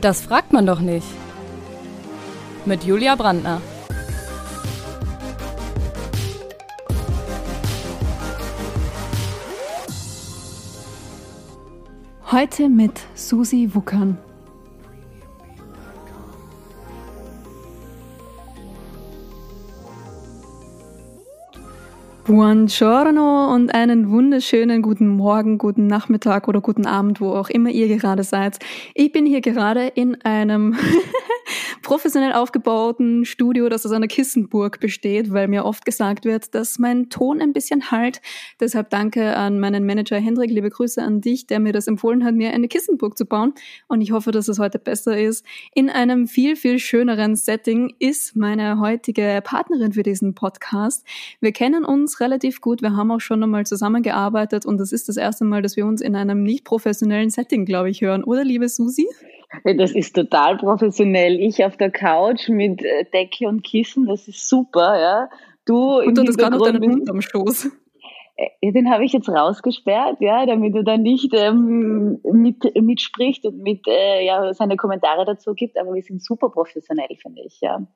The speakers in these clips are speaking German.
Das fragt man doch nicht. Mit Julia Brandner. Heute mit Susi Wuckern. Buongiorno und einen wunderschönen guten Morgen, guten Nachmittag oder guten Abend, wo auch immer ihr gerade seid. Ich bin hier gerade in einem professionell aufgebauten Studio, das aus einer Kissenburg besteht, weil mir oft gesagt wird, dass mein Ton ein bisschen halt. Deshalb danke an meinen Manager Hendrik, liebe Grüße an dich, der mir das empfohlen hat, mir eine Kissenburg zu bauen. Und ich hoffe, dass es heute besser ist. In einem viel, viel schöneren Setting ist meine heutige Partnerin für diesen Podcast. Wir kennen uns relativ gut. Wir haben auch schon einmal zusammengearbeitet und das ist das erste Mal, dass wir uns in einem nicht professionellen Setting, glaube ich, hören. Oder, liebe Susi? Das ist total professionell. Ich auf der Couch mit äh, Decke und Kissen, das ist super, ja. Du und du hast gerade noch deinen Hund am Stoß. Äh, den habe ich jetzt rausgesperrt, ja, damit er dann nicht ähm, mit, mitspricht und mit äh, ja, seine Kommentare dazu gibt. Aber wir sind super professionell, finde ich, ja.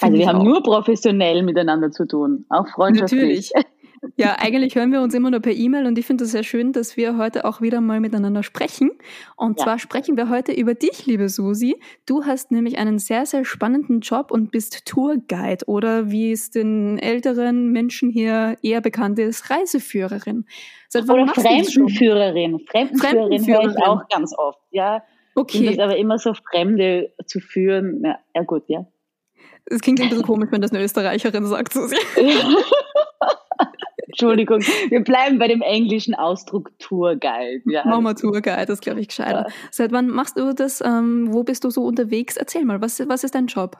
Also wir haben auch. nur professionell miteinander zu tun, auch freundschaftlich. Natürlich. Ja, eigentlich hören wir uns immer nur per E-Mail und ich finde es sehr schön, dass wir heute auch wieder mal miteinander sprechen. Und ja. zwar sprechen wir heute über dich, liebe Susi. Du hast nämlich einen sehr, sehr spannenden Job und bist Tourguide oder wie es den älteren Menschen hier eher bekannt ist, Reiseführerin. Seit wann oder Fremdenführerin. Fremdenführerin höre ich auch ganz oft, ja. Okay. Ich finde aber immer so Fremde zu führen. Ja, ja gut, ja. Es klingt ein bisschen komisch, wenn das eine Österreicherin sagt, Susi. Entschuldigung, wir bleiben bei dem englischen Ausdruck Tourguide. Ja. Machen wir Tourguide, das glaube ich gescheiter. Ja. Seit wann machst du das? Ähm, wo bist du so unterwegs? Erzähl mal, was, was ist dein Job?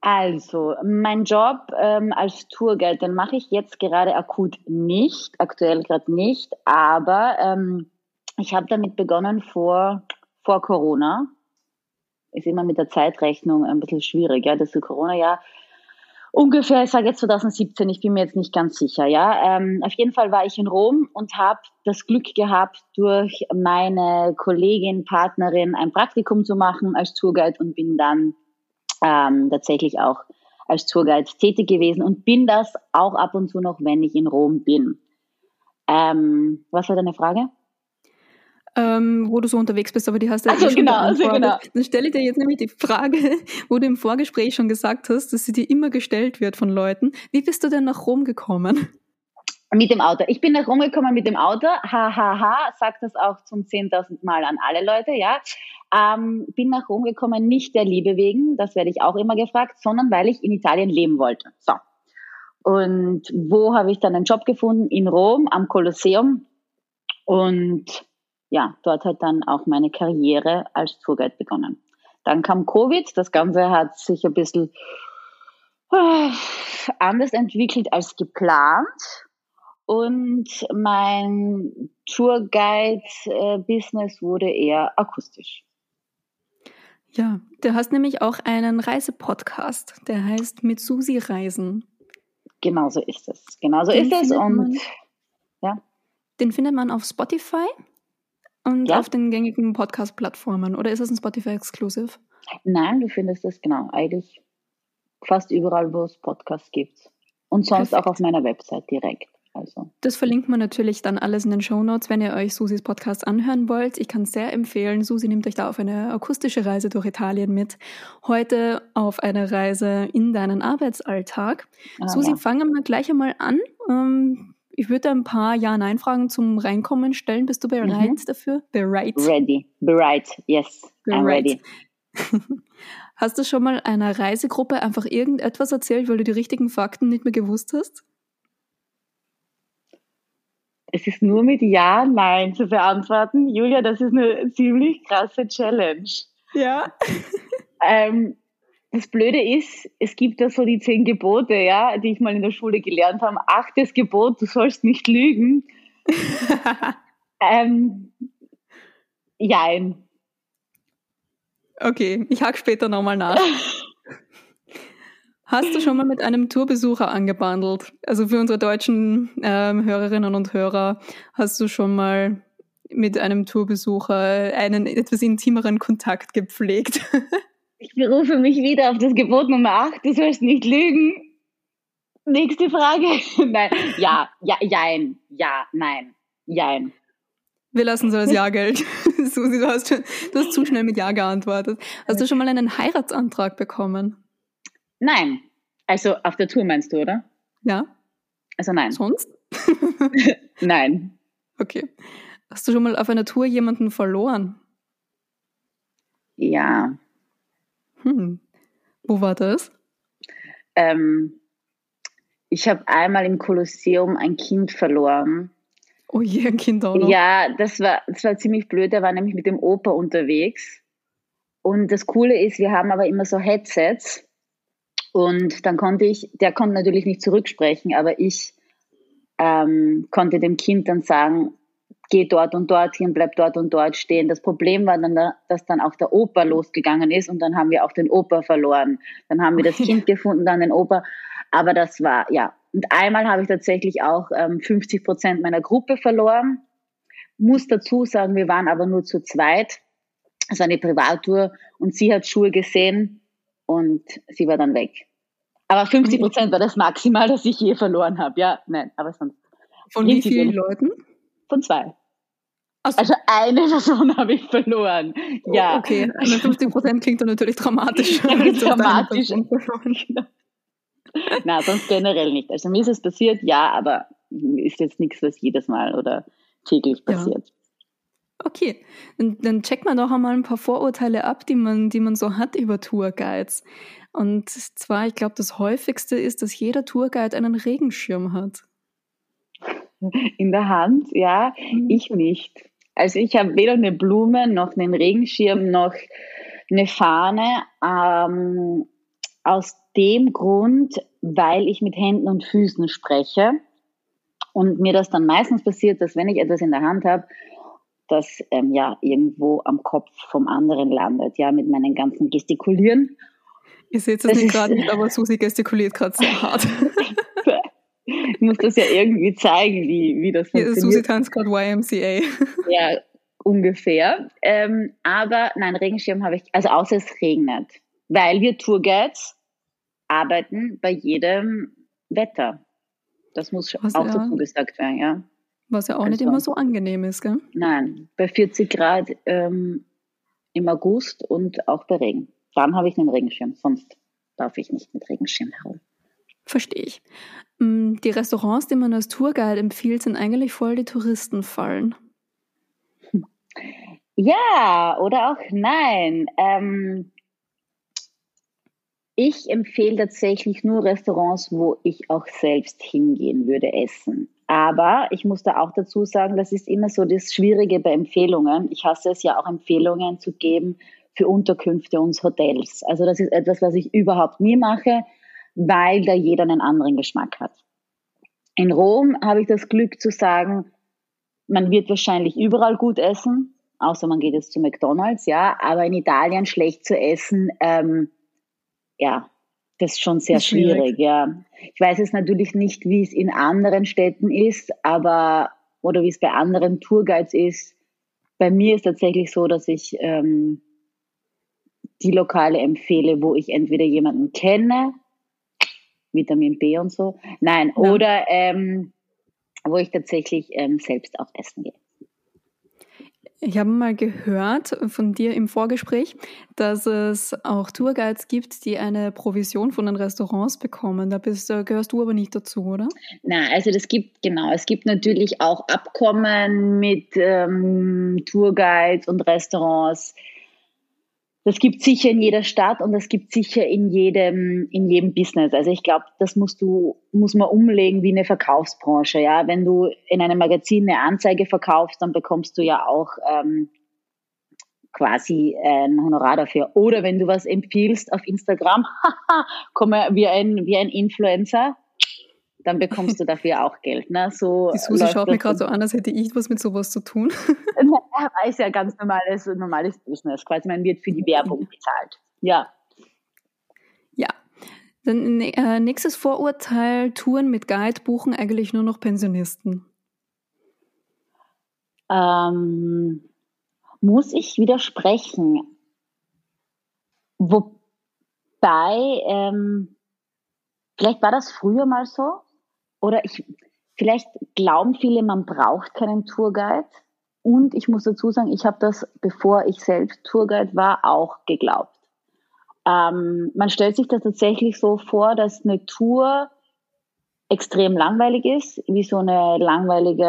Also, mein Job ähm, als Tourguide, den mache ich jetzt gerade akut nicht, aktuell gerade nicht, aber ähm, ich habe damit begonnen vor, vor Corona. Ist immer mit der Zeitrechnung ein bisschen schwierig, ja, das Corona-Jahr ungefähr, ich sage jetzt 2017, ich bin mir jetzt nicht ganz sicher, ja. Ähm, auf jeden Fall war ich in Rom und habe das Glück gehabt, durch meine Kollegin, Partnerin ein Praktikum zu machen als Tourguide und bin dann ähm, tatsächlich auch als Tourguide tätig gewesen und bin das auch ab und zu noch, wenn ich in Rom bin. Ähm, was war deine Frage? Ähm, wo du so unterwegs bist, aber die hast du ja also, eh schon genau, also genau. Dann stelle ich dir jetzt nämlich die Frage, wo du im Vorgespräch schon gesagt hast, dass sie dir immer gestellt wird von Leuten. Wie bist du denn nach Rom gekommen? Mit dem Auto. Ich bin nach Rom gekommen mit dem Auto. Hahaha, ha, ha. sag das auch zum 10.000 Mal an alle Leute, ja. Ähm, bin nach Rom gekommen nicht der Liebe wegen, das werde ich auch immer gefragt, sondern weil ich in Italien leben wollte. So. Und wo habe ich dann einen Job gefunden? In Rom am Kolosseum. Und ja, dort hat dann auch meine Karriere als Tourguide begonnen. Dann kam Covid, das Ganze hat sich ein bisschen äh, anders entwickelt als geplant. Und mein Tourguide-Business wurde eher akustisch. Ja, du hast nämlich auch einen Reisepodcast, der heißt Mit Susi Reisen. Genauso ist es. Genauso ist es. Und man, ja. Den findet man auf Spotify und ja. auf den gängigen Podcast-Plattformen oder ist es ein Spotify-Exclusive? Nein, du findest es genau, eigentlich fast überall, wo es Podcasts gibt. Und sonst Perfekt. auch auf meiner Website direkt. Also. Das verlinkt man natürlich dann alles in den Show Notes, wenn ihr euch Susis Podcast anhören wollt. Ich kann es sehr empfehlen. Susi nimmt euch da auf eine akustische Reise durch Italien mit. Heute auf eine Reise in deinen Arbeitsalltag. Ah, Susi, ja. fangen wir gleich einmal an. Ähm, ich würde ein paar Ja-Nein-Fragen zum Reinkommen stellen. Bist du bereit mhm. dafür? Bereit? Ready. Bereit. Yes. Bereit. I'm ready. Hast du schon mal einer Reisegruppe einfach irgendetwas erzählt, weil du die richtigen Fakten nicht mehr gewusst hast? Es ist nur mit Ja, Nein zu beantworten. Julia, das ist eine ziemlich krasse Challenge. Ja. ähm, das Blöde ist, es gibt ja so die zehn Gebote, ja, die ich mal in der Schule gelernt habe. Achtes Gebot, du sollst nicht lügen. ähm, jein. Okay, ich hake später nochmal nach. Hast du schon mal mit einem Tourbesucher angebandelt? Also für unsere deutschen ähm, Hörerinnen und Hörer, hast du schon mal mit einem Tourbesucher einen etwas intimeren Kontakt gepflegt? Ich berufe mich wieder auf das Gebot Nummer 8, du sollst nicht lügen. Nächste Frage. nein, ja, ja, jein, ja, nein, jein. Wir lassen so das Ja Geld. Susi, du hast, du hast zu schnell mit Ja geantwortet. Hast du schon mal einen Heiratsantrag bekommen? Nein. Also auf der Tour meinst du, oder? Ja. Also nein. Sonst? nein. Okay. Hast du schon mal auf einer Tour jemanden verloren? Ja. Hm. Wo war das? Ähm, ich habe einmal im Kolosseum ein Kind verloren. Oh je, ein Kind auch noch. Ja, das war, das war ziemlich blöd. Der war nämlich mit dem Opa unterwegs. Und das Coole ist, wir haben aber immer so Headsets. Und dann konnte ich, der konnte natürlich nicht zurücksprechen, aber ich ähm, konnte dem Kind dann sagen, geh dort und dorthin, bleib dort und dort stehen. Das Problem war dann, dass dann auch der Opa losgegangen ist und dann haben wir auch den Opa verloren. Dann haben wir das Kind gefunden, dann den Opa. Aber das war, ja. Und einmal habe ich tatsächlich auch ähm, 50 Prozent meiner Gruppe verloren. Muss dazu sagen, wir waren aber nur zu zweit. Es war eine Privattour und sie hat Schuhe gesehen und sie war dann weg. Aber 50 Prozent war das Maximal, das ich je verloren habe. Ja, nein, aber sonst. Von wie vielen Leuten? Von zwei. So. Also eine Person habe ich verloren. Ja. Okay, also 50 Prozent klingt dann natürlich dramatisch. dramatisch. Na, sonst generell nicht. Also mir ist es passiert, ja, aber ist jetzt nichts, was jedes Mal oder täglich passiert. Ja. Okay, dann, dann checkt man doch einmal ein paar Vorurteile ab, die man, die man so hat über Tourguides. Und zwar, ich glaube, das häufigste ist, dass jeder Tourguide einen Regenschirm hat. In der Hand, ja, mhm. ich nicht. Also ich habe weder eine Blume noch einen Regenschirm noch eine Fahne. Ähm, aus dem Grund, weil ich mit Händen und Füßen spreche und mir das dann meistens passiert, dass wenn ich etwas in der Hand habe, das ähm, ja irgendwo am Kopf vom anderen landet, ja, mit meinen ganzen Gestikulieren. Ihr seht es nicht gerade nicht, aber Susi gestikuliert gerade sehr hart. ich muss das ja irgendwie zeigen, wie, wie das funktioniert. Ja, Susi tanzt gerade YMCA. ja, ungefähr. Ähm, aber nein, Regenschirm habe ich, also außer es regnet. Weil wir Tourguides arbeiten bei jedem Wetter. Das muss Was auch ja, dazu gesagt werden, ja. Was ja auch also, nicht immer so angenehm ist, gell? Nein, bei 40 Grad ähm, im August und auch bei Regen. Dann habe ich einen Regenschirm, sonst darf ich nicht mit Regenschirm herum. Verstehe ich. Mm, die Restaurants, die man als Tourguide empfiehlt, sind eigentlich voll die Touristenfallen. Ja, oder auch nein. Ähm, ich empfehle tatsächlich nur Restaurants, wo ich auch selbst hingehen würde essen. Aber ich muss da auch dazu sagen, das ist immer so das Schwierige bei Empfehlungen. Ich hasse es ja auch, Empfehlungen zu geben für Unterkünfte und Hotels. Also das ist etwas, was ich überhaupt nie mache, weil da jeder einen anderen Geschmack hat. In Rom habe ich das Glück zu sagen, man wird wahrscheinlich überall gut essen, außer man geht jetzt zu McDonald's, ja, aber in Italien schlecht zu essen, ähm, ja, das ist schon sehr ist schwierig. schwierig, ja. Ich weiß es natürlich nicht, wie es in anderen Städten ist, aber oder wie es bei anderen Tourguides ist. Bei mir ist tatsächlich so, dass ich ähm, die Lokale empfehle, wo ich entweder jemanden kenne, Vitamin B und so, nein, ja. oder ähm, wo ich tatsächlich ähm, selbst auch essen gehe. Ich habe mal gehört von dir im Vorgespräch, dass es auch Tourguides gibt, die eine Provision von den Restaurants bekommen. Da bist, gehörst du aber nicht dazu, oder? Na, also das gibt genau. Es gibt natürlich auch Abkommen mit ähm, Tourguides und Restaurants, das gibt sicher in jeder Stadt und das gibt sicher in jedem, in jedem Business. Also ich glaube, das musst du, muss man umlegen wie eine Verkaufsbranche. Ja, wenn du in einem Magazin eine Anzeige verkaufst, dann bekommst du ja auch ähm, quasi ein Honorar dafür. Oder wenn du was empfiehlst auf Instagram, komme wie ein, wie ein Influencer, dann bekommst du dafür auch Geld. Ne? So die Susi schaut mir gerade so an, als hätte ich was mit sowas zu tun. Ja, ist ja ganz normales, normales Business. Quasi, man wird für die Werbung bezahlt. Ja. Ja. Dann äh, nächstes Vorurteil, Touren mit Guide buchen eigentlich nur noch Pensionisten. ähm, muss ich widersprechen. Wobei, ähm, vielleicht war das früher mal so, oder ich, vielleicht glauben viele, man braucht keinen Tourguide. Und ich muss dazu sagen, ich habe das, bevor ich selbst Tourguide war, auch geglaubt. Ähm, man stellt sich das tatsächlich so vor, dass eine Tour extrem langweilig ist, wie so eine langweilige,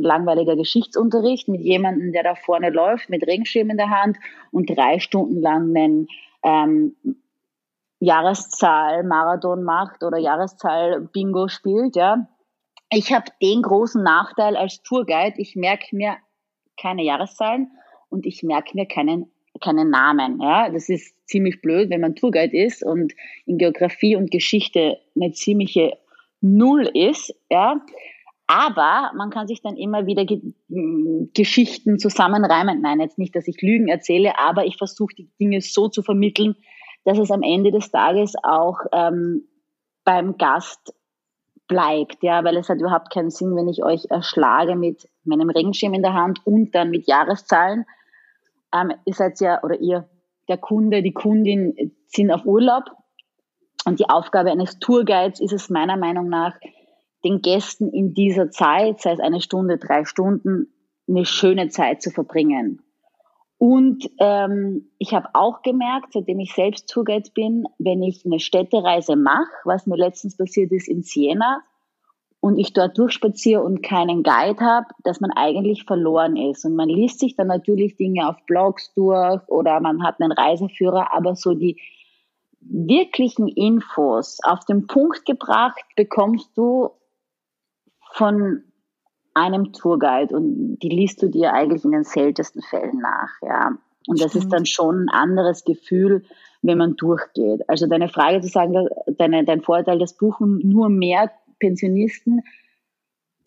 langweiliger Geschichtsunterricht mit jemandem, der da vorne läuft mit Regenschirm in der Hand und drei Stunden lang einen ähm, Jahreszahl Marathon macht oder Jahreszahl Bingo spielt, ja. Ich habe den großen Nachteil als Tourguide, ich merke mir keine Jahreszahlen und ich merke mir keinen keinen Namen. Ja, das ist ziemlich blöd, wenn man Tourguide ist und in Geografie und Geschichte eine ziemliche Null ist. Ja, aber man kann sich dann immer wieder Ge Geschichten zusammenreimen. Nein, jetzt nicht, dass ich Lügen erzähle, aber ich versuche die Dinge so zu vermitteln, dass es am Ende des Tages auch ähm, beim Gast bleibt, ja, weil es hat überhaupt keinen Sinn, wenn ich euch erschlage mit meinem Regenschirm in der Hand und dann mit Jahreszahlen. Ähm, ihr seid ja, oder ihr, der Kunde, die Kundin sind auf Urlaub und die Aufgabe eines Tourguides ist es meiner Meinung nach, den Gästen in dieser Zeit, sei es eine Stunde, drei Stunden, eine schöne Zeit zu verbringen. Und ähm, ich habe auch gemerkt, seitdem ich selbst Tourguide bin, wenn ich eine Städtereise mache, was mir letztens passiert ist in Siena, und ich dort durchspaziere und keinen Guide habe, dass man eigentlich verloren ist. Und man liest sich dann natürlich Dinge auf Blogs durch oder man hat einen Reiseführer, aber so die wirklichen Infos auf den Punkt gebracht bekommst du von einem Tourguide und die liest du dir eigentlich in den seltensten Fällen nach, ja. Und das ist dann schon ein anderes Gefühl, wenn man durchgeht. Also deine Frage zu sagen, deine, dein Vorteil, das buchen nur mehr Pensionisten,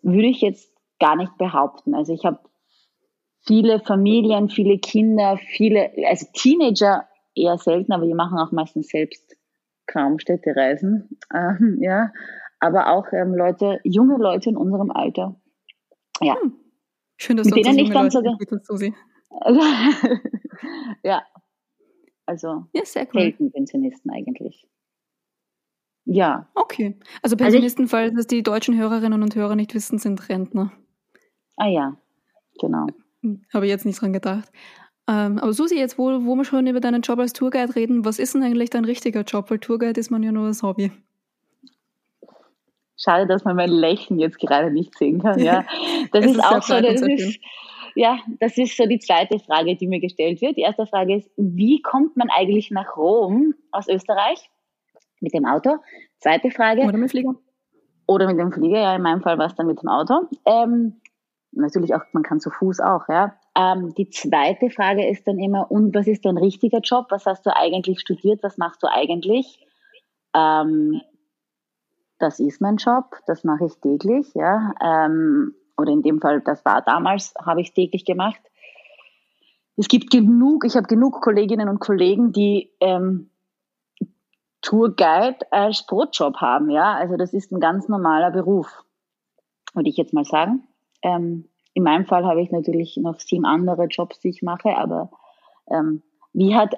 würde ich jetzt gar nicht behaupten. Also ich habe viele Familien, viele Kinder, viele, also Teenager eher selten, aber die machen auch meistens selbst kaum Städtereisen, ähm, ja. Aber auch ähm, Leute, junge Leute in unserem Alter, ja. Hm. Schön, dass Mit du denen ich dann sogar. Susi. ja. Also ja, sehr cool. selten Pensionisten eigentlich. Ja. Okay. Also Pensionisten, also ich, falls es die deutschen Hörerinnen und Hörer nicht wissen, sind Rentner. Ah ja, genau. Habe ich jetzt nicht dran gedacht. Ähm, aber Susi, jetzt wo, wo wir schon über deinen Job als Tourguide reden, was ist denn eigentlich dein richtiger Job? Weil Tourguide ist man ja nur das Hobby. Schade, dass man mein Lächeln jetzt gerade nicht sehen kann. Ja, das ist, ist auch so. Das ist, ja, das ist so die zweite Frage, die mir gestellt wird. Die erste Frage ist, wie kommt man eigentlich nach Rom aus Österreich mit dem Auto? Zweite Frage. Oder mit dem Flieger. Oder mit dem Flieger, ja, in meinem Fall war es dann mit dem Auto. Ähm, natürlich auch, man kann zu Fuß auch, ja. Ähm, die zweite Frage ist dann immer, und was ist dein richtiger Job? Was hast du eigentlich studiert? Was machst du eigentlich? Ähm, das ist mein Job, das mache ich täglich, ja. Ähm, oder in dem Fall, das war damals, habe ich täglich gemacht. Es gibt genug, ich habe genug Kolleginnen und Kollegen, die ähm, Tourguide als Brotjob haben, ja. Also das ist ein ganz normaler Beruf, würde ich jetzt mal sagen. Ähm, in meinem Fall habe ich natürlich noch sieben andere Jobs, die ich mache, aber ähm, wie hat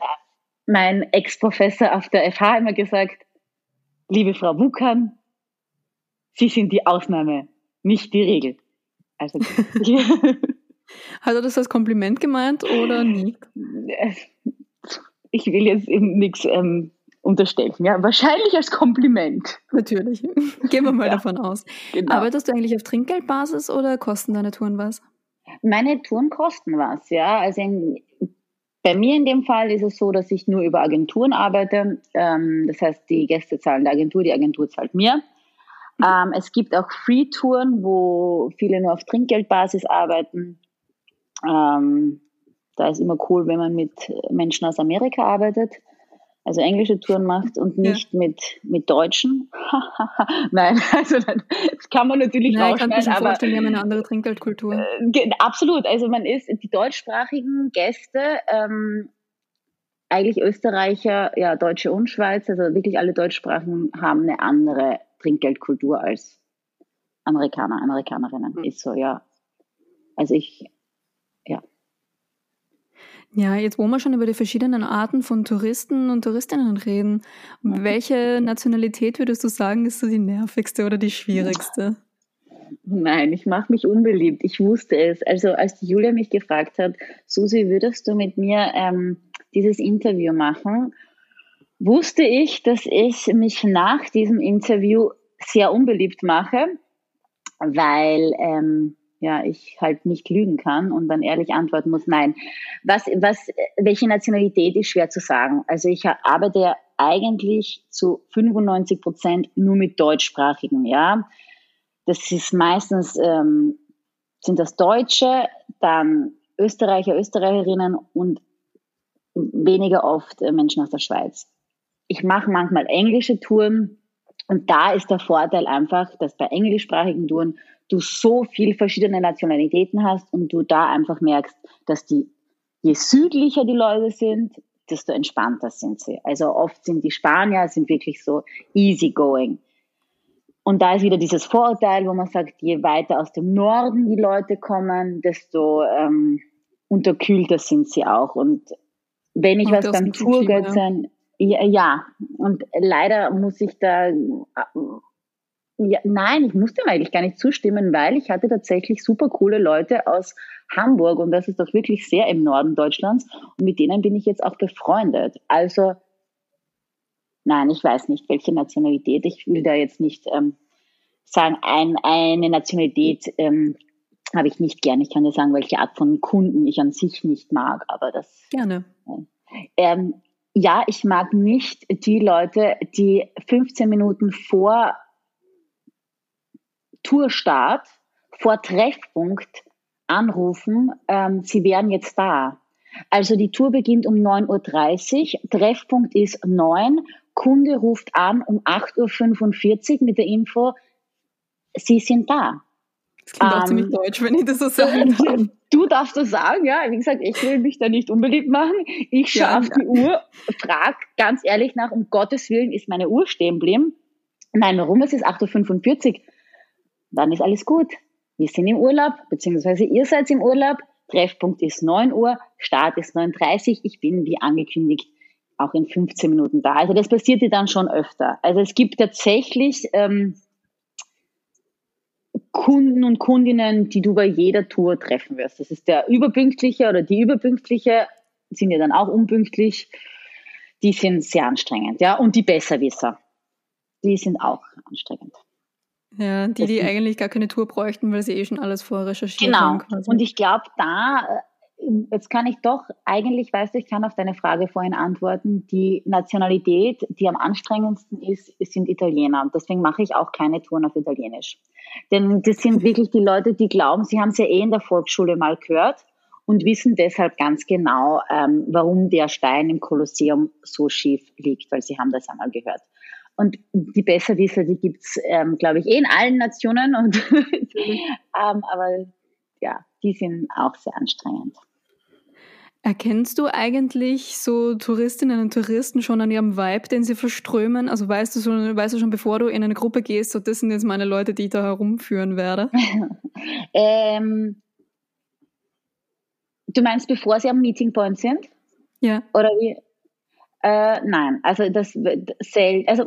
mein Ex-Professor auf der FH immer gesagt, liebe Frau Wukan, Sie sind die Ausnahme, nicht die Regel. Also, hat er das als Kompliment gemeint oder nicht? Ich will jetzt eben nichts ähm, unterstellen. Ja, wahrscheinlich als Kompliment. Natürlich. Gehen wir mal ja, davon aus. Genau. Arbeitest du eigentlich auf Trinkgeldbasis oder kosten deine Touren was? Meine Touren kosten was, ja. Also in, bei mir in dem Fall ist es so, dass ich nur über Agenturen arbeite. Ähm, das heißt, die Gäste zahlen der Agentur, die Agentur zahlt mir. Ähm, es gibt auch Free-Touren, wo viele nur auf Trinkgeldbasis arbeiten. Ähm, da ist immer cool, wenn man mit Menschen aus Amerika arbeitet also englische Touren macht und nicht ja. mit, mit Deutschen. Nein, also das kann man natürlich Nein, rausschneiden. Ich kann mir vorstellen, wir haben eine andere Trinkgeldkultur. Äh, absolut, also man ist, die deutschsprachigen Gäste, ähm, eigentlich Österreicher, ja, Deutsche und Schweiz, also wirklich alle Deutschsprachen haben eine andere Trinkgeldkultur als Amerikaner, Amerikanerinnen. Mhm. Ist so, ja. Also ich, ja. Ja, jetzt wo wir schon über die verschiedenen Arten von Touristen und Touristinnen reden, welche Nationalität würdest du sagen, ist so die nervigste oder die schwierigste? Nein, ich mache mich unbeliebt. Ich wusste es. Also als Julia mich gefragt hat, Susi, würdest du mit mir ähm, dieses Interview machen, wusste ich, dass ich mich nach diesem Interview sehr unbeliebt mache, weil ähm, ja, ich halt nicht lügen kann und dann ehrlich antworten muss, nein. Was, was, welche Nationalität ist schwer zu sagen. Also ich arbeite eigentlich zu 95 Prozent nur mit Deutschsprachigen, ja. Das ist meistens, ähm, sind das Deutsche, dann Österreicher, Österreicherinnen und weniger oft äh, Menschen aus der Schweiz. Ich mache manchmal englische Touren und da ist der Vorteil einfach, dass bei englischsprachigen Touren du so viel verschiedene Nationalitäten hast und du da einfach merkst, dass die, je südlicher die Leute sind, desto entspannter sind sie. Also oft sind die Spanier sind wirklich so easygoing. Und da ist wieder dieses Vorurteil, wo man sagt, je weiter aus dem Norden die Leute kommen, desto ähm, unterkühlter sind sie auch. Und wenn ich und was beim Tourguide sein, ja, ja, und leider muss ich da ja, nein, ich musste ihm eigentlich gar nicht zustimmen, weil ich hatte tatsächlich super coole Leute aus Hamburg und das ist doch wirklich sehr im Norden Deutschlands und mit denen bin ich jetzt auch befreundet. Also nein, ich weiß nicht, welche Nationalität. Ich will da jetzt nicht ähm, sagen, ein, eine Nationalität ähm, habe ich nicht gern. Ich kann dir sagen, welche Art von Kunden ich an sich nicht mag, aber das. Gerne. Ähm, ja, ich mag nicht die Leute, die 15 Minuten vor Tourstart vor Treffpunkt anrufen, ähm, sie wären jetzt da. Also die Tour beginnt um 9.30 Uhr, Treffpunkt ist 9, Kunde ruft an um 8.45 Uhr mit der Info, Sie sind da. Das klingt ähm, auch ziemlich deutsch, wenn ich das so sage. Du, du darfst das sagen, ja. Wie gesagt, ich will mich da nicht unbeliebt machen. Ich schaue ja, auf ja. die Uhr, frage ganz ehrlich nach, um Gottes Willen ist meine Uhr stehen geblieben. Nein, warum? Es ist 8.45 Uhr dann ist alles gut. Wir sind im Urlaub, beziehungsweise ihr seid im Urlaub. Treffpunkt ist 9 Uhr, Start ist 9.30 Uhr. Ich bin, wie angekündigt, auch in 15 Minuten da. Also das passiert dir dann schon öfter. Also es gibt tatsächlich ähm, Kunden und Kundinnen, die du bei jeder Tour treffen wirst. Das ist der Überpünktliche oder die Überpünktliche, sind ja dann auch unpünktlich. Die sind sehr anstrengend, ja. Und die Besserwisser, die sind auch anstrengend. Ja, die, die eigentlich gar keine Tour bräuchten, weil sie eh schon alles vorrecherchiert genau. haben. Genau. Und ich glaube, da, äh, jetzt kann ich doch, eigentlich weißt du, ich kann auf deine Frage vorhin antworten, die Nationalität, die am anstrengendsten ist, sind Italiener. Deswegen mache ich auch keine Touren auf Italienisch. Denn das sind wirklich die Leute, die glauben, sie haben es ja eh in der Volksschule mal gehört und wissen deshalb ganz genau, ähm, warum der Stein im Kolosseum so schief liegt, weil sie haben das einmal gehört. Und die Besserwisser, die gibt's, ähm, glaube ich, eh in allen Nationen. Und ähm, aber ja, die sind auch sehr anstrengend. Erkennst du eigentlich so Touristinnen und Touristen schon an ihrem Vibe, den sie verströmen? Also weißt du schon, weißt du schon, bevor du in eine Gruppe gehst, so das sind jetzt meine Leute, die ich da herumführen werde? ähm, du meinst, bevor sie am Meeting Point sind? Ja. Oder wie? Äh, nein, also das selten. Also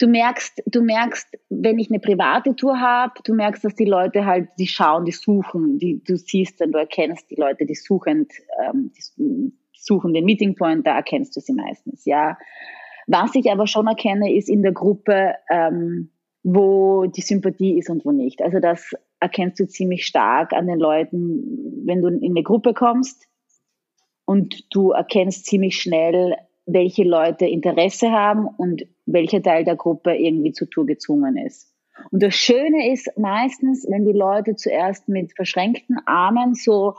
du merkst, du merkst, wenn ich eine private Tour habe, du merkst, dass die Leute halt, die schauen, die suchen, die du siehst, wenn du erkennst die Leute, die suchen, ähm, die suchen den Meeting Point, da erkennst du sie meistens, ja. Was ich aber schon erkenne, ist in der Gruppe, ähm, wo die Sympathie ist und wo nicht. Also das erkennst du ziemlich stark an den Leuten, wenn du in eine Gruppe kommst und du erkennst ziemlich schnell, welche Leute Interesse haben und welcher Teil der Gruppe irgendwie zur Tour gezwungen ist. Und das Schöne ist meistens, wenn die Leute zuerst mit verschränkten Armen so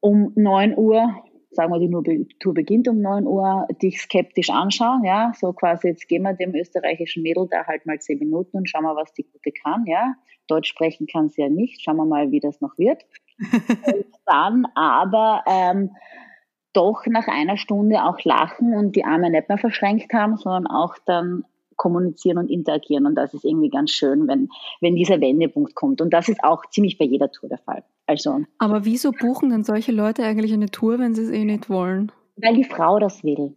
um neun Uhr, sagen wir, die Tour beginnt um neun Uhr, dich skeptisch anschauen, ja, so quasi, jetzt gehen wir dem österreichischen Mädel da halt mal zehn Minuten und schauen wir, was die Gute kann, ja. Deutsch sprechen kann sie ja nicht, schauen wir mal, wie das noch wird. und dann aber ähm, doch nach einer Stunde auch lachen und die Arme nicht mehr verschränkt haben, sondern auch dann kommunizieren und interagieren. Und das ist irgendwie ganz schön, wenn, wenn dieser Wendepunkt kommt. Und das ist auch ziemlich bei jeder Tour der Fall. Also. Aber wieso buchen denn solche Leute eigentlich eine Tour, wenn sie es eh nicht wollen? Weil die Frau das will.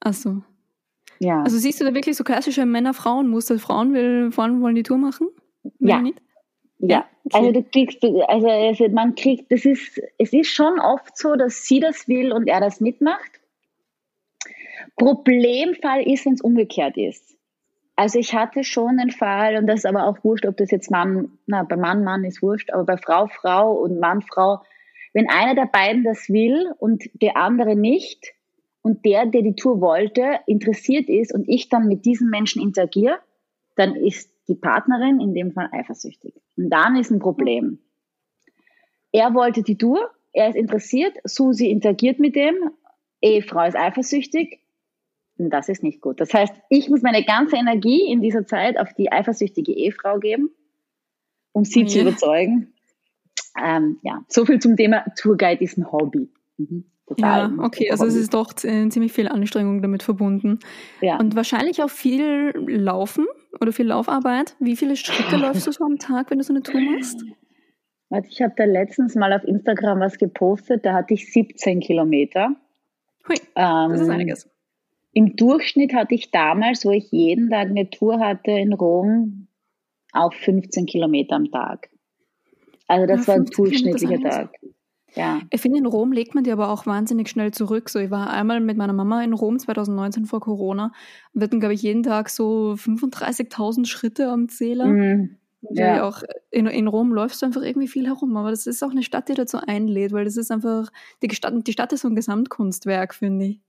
Ach so. Ja. Also siehst du da wirklich so klassische Männer-Frauen-Muster? Frauen will, Frauen wollen die Tour machen? Männer Ja. Nicht? Ja, okay. also du kriegst, also, also man kriegt, das ist, es ist schon oft so, dass sie das will und er das mitmacht. Problemfall ist, wenn es umgekehrt ist. Also ich hatte schon einen Fall, und das ist aber auch wurscht, ob das jetzt Mann, na, bei Mann, Mann ist wurscht, aber bei Frau, Frau und Mann, Frau, wenn einer der beiden das will und der andere nicht, und der, der die Tour wollte, interessiert ist und ich dann mit diesem Menschen interagiere, dann ist die Partnerin in dem Fall eifersüchtig. Und dann ist ein Problem. Er wollte die Tour, er ist interessiert, Susi interagiert mit dem, Ehefrau ist eifersüchtig. Und das ist nicht gut. Das heißt, ich muss meine ganze Energie in dieser Zeit auf die eifersüchtige Ehefrau geben, um sie Oh zu überzeugen. Ähm, ja, so viel zum Thema Tourguide ist ein Hobby. Mhm, Ja, okay, also es ist doch ziemlich viel Anstrengung damit verbunden. ja. Und wahrscheinlich auch viel Laufen oder viel Laufarbeit. Wie viele Schritte läufst du so am Tag, wenn du so eine Tour machst? Warte, ich habe da letztens mal auf Instagram was gepostet, da hatte ich 17 Kilometer. Hui, Ähm, das ist einiges. Im Durchschnitt hatte ich damals, wo ich jeden Tag eine Tour hatte in Rom, auch 15 Kilometer am Tag. Also das Ja, war ein 15 Kilometer ist durchschnittlicher. Tag. Ja. Ich finde, in Rom legt man die aber auch wahnsinnig schnell zurück. So, ich war einmal mit meiner Mama in Rom 2019 vor Corona. Wir hatten, glaube ich, jeden Tag so 35.000 Schritte am Zähler. Mhm. Ja. auch in, in Rom läufst du einfach irgendwie viel herum. Aber das ist auch eine Stadt, die dazu einlädt, weil das ist einfach, die Stadt, die Stadt ist so ein Gesamtkunstwerk, finde ich.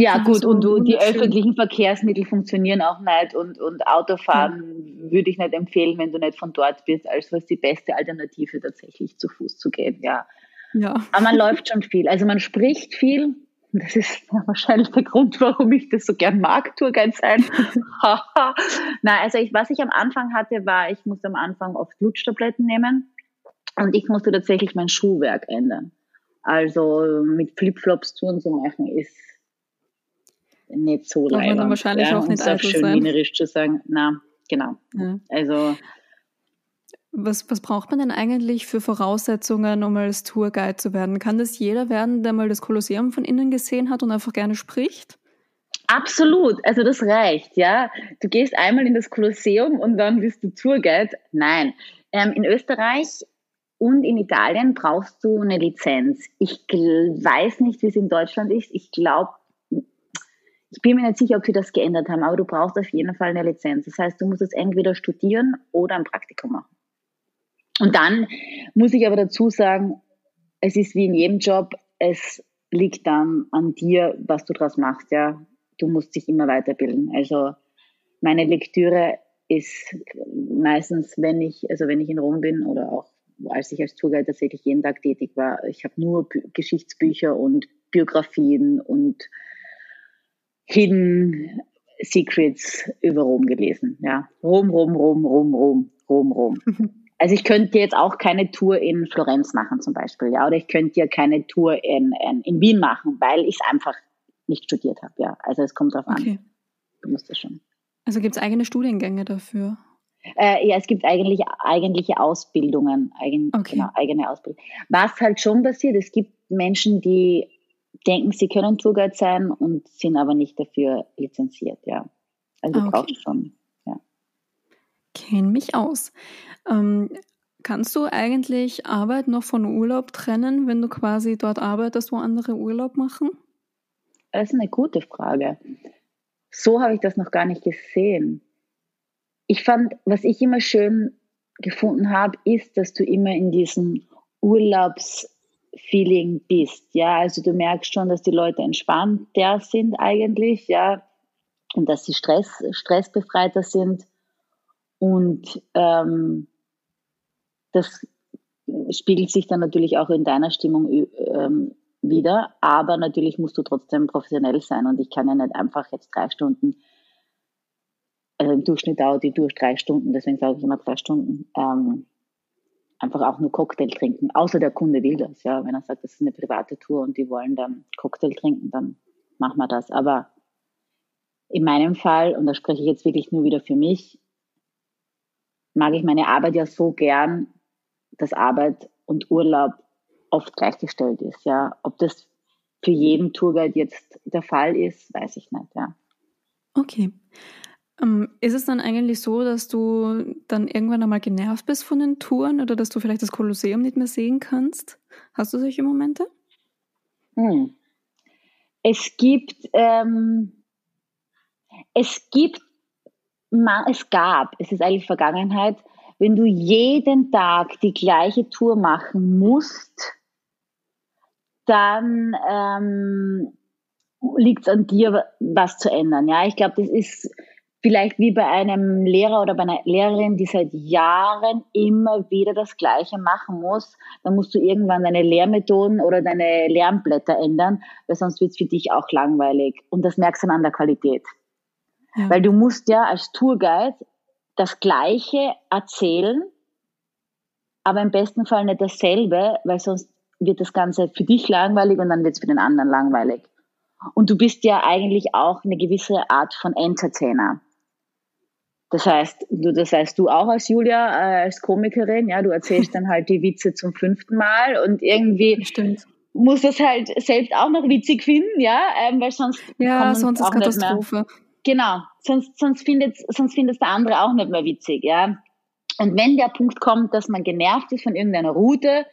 Ja, gut, und du, die öffentlichen Verkehrsmittel funktionieren auch nicht und, und Autofahren würde ich nicht empfehlen, wenn du nicht von dort bist. Also ist die beste Alternative tatsächlich zu Fuß zu gehen, ja. Ja. Aber man läuft schon viel. Also man spricht viel. Das ist wahrscheinlich der Grund, warum ich das so gern mag, Tourguide sein. Nein, also ich, was ich am Anfang hatte, war, ich musste am Anfang oft Lutschtabletten nehmen und ich musste tatsächlich mein Schuhwerk ändern. Also mit Flipflops Touren zu machen ist nicht so leibend, wahrscheinlich auch um nicht eitel schön sein. wienerisch zu sagen. Na, genau. ja. Also Was, was braucht man denn eigentlich für Voraussetzungen, um als Tourguide zu werden? Kann das jeder werden, der mal das Kolosseum von innen gesehen hat und einfach gerne spricht? Absolut, also das reicht, ja. Du gehst einmal in das Kolosseum und dann bist du Tourguide. Nein. Ähm, in Österreich und in Italien brauchst du eine Lizenz. Ich weiß nicht, wie es in Deutschland ist. Ich glaube, ich bin mir nicht sicher, ob sie das geändert haben, aber du brauchst auf jeden Fall eine Lizenz. Das heißt, du musst es entweder studieren oder ein Praktikum machen. Und dann muss ich aber dazu sagen, es ist wie in jedem Job, es liegt dann an dir, was du daraus machst, ja. Du musst dich immer weiterbilden. Also meine Lektüre ist meistens, wenn ich, also wenn ich in Rom bin oder auch als ich als Tourguide tatsächlich jeden Tag tätig war, ich habe nur Bü Geschichtsbücher und Biografien und Hidden Secrets über Rom gelesen. Ja, Rom, Rom, Rom, Rom, Rom, Rom, Rom. Also ich könnte jetzt auch keine Tour in Florenz machen zum Beispiel, ja, oder ich könnte ja keine Tour in, in, in Wien machen, weil ich es einfach nicht studiert habe, ja. Also es kommt drauf an. Okay. Du musst das schon. Also gibt es eigene Studiengänge dafür? Äh, ja, es gibt eigentlich eigentliche Ausbildungen, eigen, Okay. genau, eigene Ausbildung. Was halt schon passiert, es gibt Menschen, die denken, sie können Tourguide sein und sind aber nicht dafür lizenziert, ja. Also Ah, du okay. brauchst schon. Kenn mich aus. Ähm, kannst du eigentlich Arbeit noch von Urlaub trennen, wenn du quasi dort arbeitest, wo andere Urlaub machen? Das ist eine gute Frage. So habe ich das noch gar nicht gesehen. Ich fand, was ich immer schön gefunden habe, ist, dass du immer in diesem Urlaubsfeeling bist. Ja, also du merkst schon, dass die Leute entspannter sind eigentlich, ja, und dass sie Stress, stressbefreiter sind. Und ähm, das spiegelt sich dann natürlich auch in deiner Stimmung ähm, wieder, aber natürlich musst du trotzdem professionell sein. Und ich kann ja nicht einfach jetzt drei Stunden, also im Durchschnitt dauert die durch drei Stunden, deswegen sage ich immer drei Stunden, ähm, einfach auch nur Cocktail trinken, außer der Kunde will das, ja, wenn er sagt, das ist eine private Tour und die wollen dann Cocktail trinken, dann machen wir das, aber in meinem Fall, und da spreche ich jetzt wirklich nur wieder für mich, mag ich meine Arbeit ja so gern, dass Arbeit und Urlaub oft gleichgestellt ist. Ja, ob das für jeden Tourguide jetzt der Fall ist, weiß ich nicht. Ja. Okay. Ähm, ist es dann eigentlich so, dass du dann irgendwann einmal genervt bist von den Touren oder dass du vielleicht das Kolosseum nicht mehr sehen kannst? Hast du solche Momente? Hm. Es gibt, ähm, es gibt, es gab, es ist eigentlich Vergangenheit, wenn du jeden Tag die gleiche Tour machen musst, dann ähm, liegt es an dir, was zu ändern. Ja, ich glaube, das ist vielleicht wie bei einem Lehrer oder bei einer Lehrerin, die seit Jahren immer wieder das Gleiche machen muss. Dann musst du irgendwann deine Lehrmethoden oder deine Lernblätter ändern, weil sonst wird es für dich auch langweilig. Und das merkst du dann an der Qualität. Ja. Weil du musst ja als Tourguide das Gleiche erzählen, aber im besten Fall nicht dasselbe, weil sonst wird das Ganze für dich langweilig und dann wird es für den anderen langweilig. Und du bist ja eigentlich auch eine gewisse Art von Entertainer. Das heißt, du, das heißt du auch als Julia, äh, als Komikerin, ja, du erzählst dann halt die Witze zum fünften Mal und irgendwie Stimmt. muss das halt selbst auch noch witzig finden, ja, ähm, weil sonst ja, sonst ist Katastrophe. Genau, sonst sonst findet sonst findet der andere auch nicht mehr witzig, ja. Und wenn der Punkt kommt, dass man genervt ist von irgendeiner Route,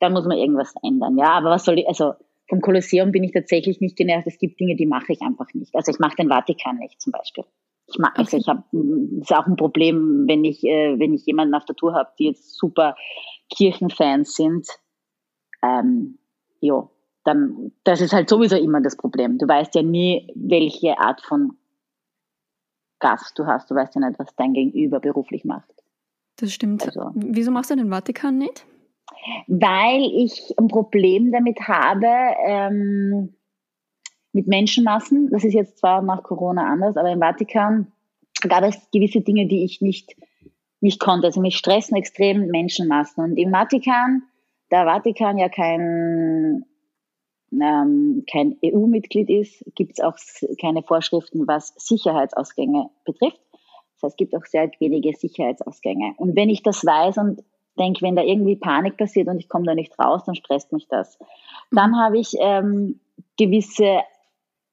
dann muss man irgendwas ändern, ja. Aber was soll ich, also vom Kolosseum bin ich tatsächlich nicht genervt. Es gibt Dinge, die mache ich einfach nicht. Also ich mache den Vatikan nicht zum Beispiel. Ich mag, also ich habe, ist auch ein Problem, wenn ich, äh, wenn ich jemanden auf der Tour habe, die jetzt super Kirchenfans sind. Ähm, jo, dann, das ist halt sowieso immer das Problem. Du weißt ja nie, welche Art von Gast du hast. Du weißt ja nicht, was dein Gegenüber beruflich macht. Das stimmt. Also, Wieso machst du den Vatikan nicht? Weil ich ein Problem damit habe, ähm, mit Menschenmassen. Das ist jetzt zwar nach Corona anders, aber im Vatikan gab es gewisse Dinge, die ich nicht, nicht konnte. Also mich stressen extrem Menschenmassen. Und im Vatikan, da Vatikan ja kein, ähm, kein EU-Mitglied ist, gibt es auch keine Vorschriften, was Sicherheitsausgänge betrifft. Das heißt, es gibt auch sehr wenige Sicherheitsausgänge. Und wenn ich das weiß und denke, wenn da irgendwie Panik passiert und ich komme da nicht raus, dann stresst mich das. Dann mhm. habe ich ähm, gewisse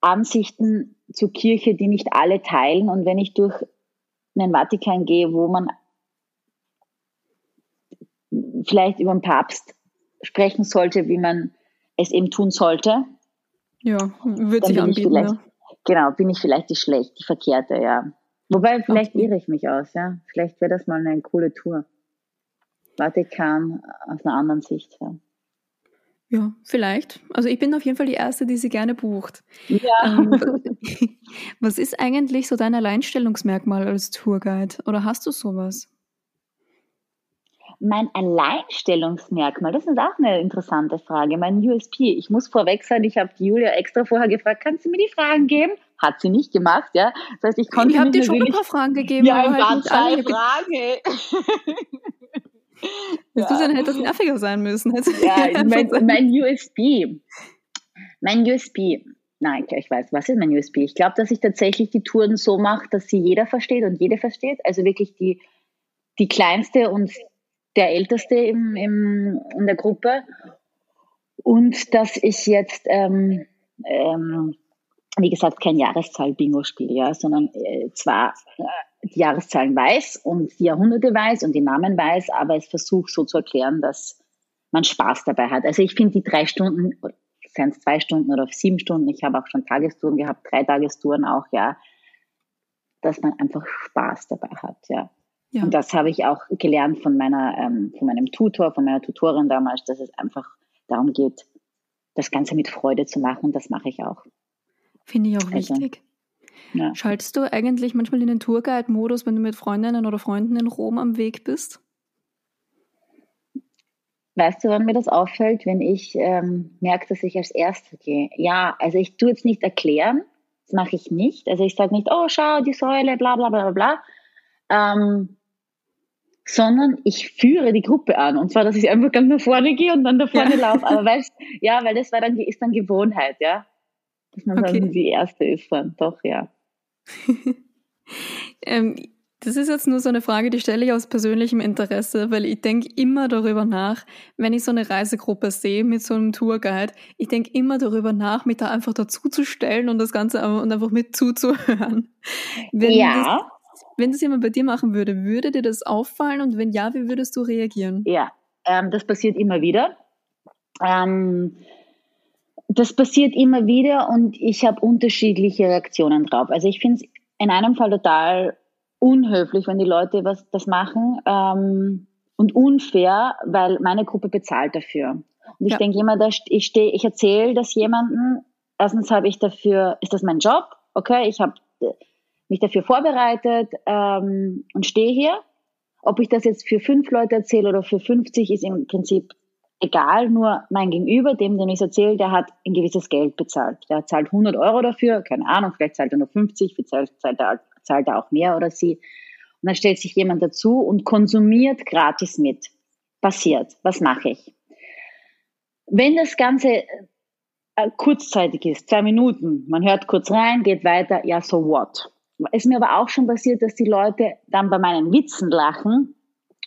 Ansichten zur Kirche, die nicht alle teilen. Und wenn ich durch einen Vatikan gehe, wo man vielleicht über den Papst sprechen sollte, wie man es eben tun sollte. Ja, würde sich anbieten. Ja. Genau, bin ich vielleicht die schlecht, die verkehrte, ja. Wobei, vielleicht okay. irre ich mich aus, ja. Vielleicht wäre das mal eine coole Tour. Vatikan aus einer anderen Sicht, ja. Ja, vielleicht. Also ich bin auf jeden Fall die Erste, die sie gerne bucht. Ja. Ähm, was ist eigentlich so dein Alleinstellungsmerkmal als Tourguide? Oder hast du sowas? Mein Alleinstellungsmerkmal, das ist auch eine interessante Frage. Mein USP. Ich muss vorweg sein, ich habe die Julia extra vorher gefragt, kannst du mir die Fragen geben? Hat sie nicht gemacht, ja. Das heißt, ich konnte Ich habe dir schon ein paar Fragen gegeben. Ja, ein paar halt Fragen. Ja. Du dann hättest nerviger sein müssen. Ja, mein, mein USB. Mein USB. Nein, ich weiß, was ist mein USB? Ich glaube, dass ich tatsächlich die Touren so mache, dass sie jeder versteht und jede versteht. Also wirklich die, die kleinste und der älteste im, im, in der Gruppe. Und dass ich jetzt, ähm, ähm, wie gesagt, kein Jahreszahl-Bingo spiele, ja, sondern äh, zwar äh, die Jahreszahlen weiß und die Jahrhunderte weiß und die Namen weiß, aber es versucht so zu erklären, dass man Spaß dabei hat. Also ich finde die drei Stunden, seien es zwei Stunden oder sieben Stunden, ich habe auch schon Tagestouren gehabt, drei Tagestouren auch, ja, dass man einfach Spaß dabei hat, ja. Ja. Und das habe ich auch gelernt von meiner, ähm, von meinem Tutor, von meiner Tutorin damals, dass es einfach darum geht, das Ganze mit Freude zu machen und das mache ich auch. Finde ich auch also, wichtig. Ja. Schaltest du eigentlich manchmal in den Tourguide-Modus, wenn du mit Freundinnen oder Freunden in Rom am Weg bist? Weißt du, wann mir das auffällt, wenn ich ähm, merke, dass ich als Erste gehe? Ja, also ich tue jetzt nicht erklären, das mache ich nicht. Also ich sage nicht, oh, schau, die Säule, bla bla bla bla. Ähm, sondern ich führe die Gruppe an. Und zwar, dass ich einfach ganz nach vorne gehe und dann da vorne ja. laufe. Aber weißt ja, weil das war dann, ist dann Gewohnheit, ja. Dass man okay. dann die Erste ist dann, doch, ja. ähm, Das ist jetzt nur so eine Frage, die stelle ich aus persönlichem Interesse, weil ich denke immer darüber nach, wenn ich so eine Reisegruppe sehe mit so einem Tourguide, ich denke immer darüber nach, mich da einfach dazuzustellen und das Ganze und einfach mit zuzuhören. Wenn ja. Wenn das jemand bei dir machen würde, würde dir das auffallen und wenn ja, wie würdest du reagieren? Ja, ähm, das passiert immer wieder. Ähm, das passiert immer wieder und ich habe unterschiedliche Reaktionen drauf. Also ich finde es in einem Fall total unhöflich, wenn die Leute was das machen ähm, und unfair, weil meine Gruppe bezahlt dafür. Und ich ja. denke immer, dass ich stehe, ich erzähle das jemandem. Erstens habe ich dafür, ist das mein Job? Okay, ich habe mich dafür vorbereitet ähm, und stehe hier. Ob ich das jetzt für fünf Leute erzähle oder für 50, ist im Prinzip egal. Nur mein Gegenüber, dem, dem ich es erzähle, der hat ein gewisses Geld bezahlt. Der zahlt 100 Euro dafür, keine Ahnung, vielleicht zahlt er nur 50, vielleicht zahlt er zahlt er auch mehr oder sie. Und dann stellt sich jemand dazu und konsumiert gratis mit. Passiert. Was mache ich? Wenn das Ganze äh, kurzzeitig ist, zwei Minuten, man hört kurz rein, geht weiter, ja, so what? Ist mir aber auch schon passiert, dass die Leute dann bei meinen Witzen lachen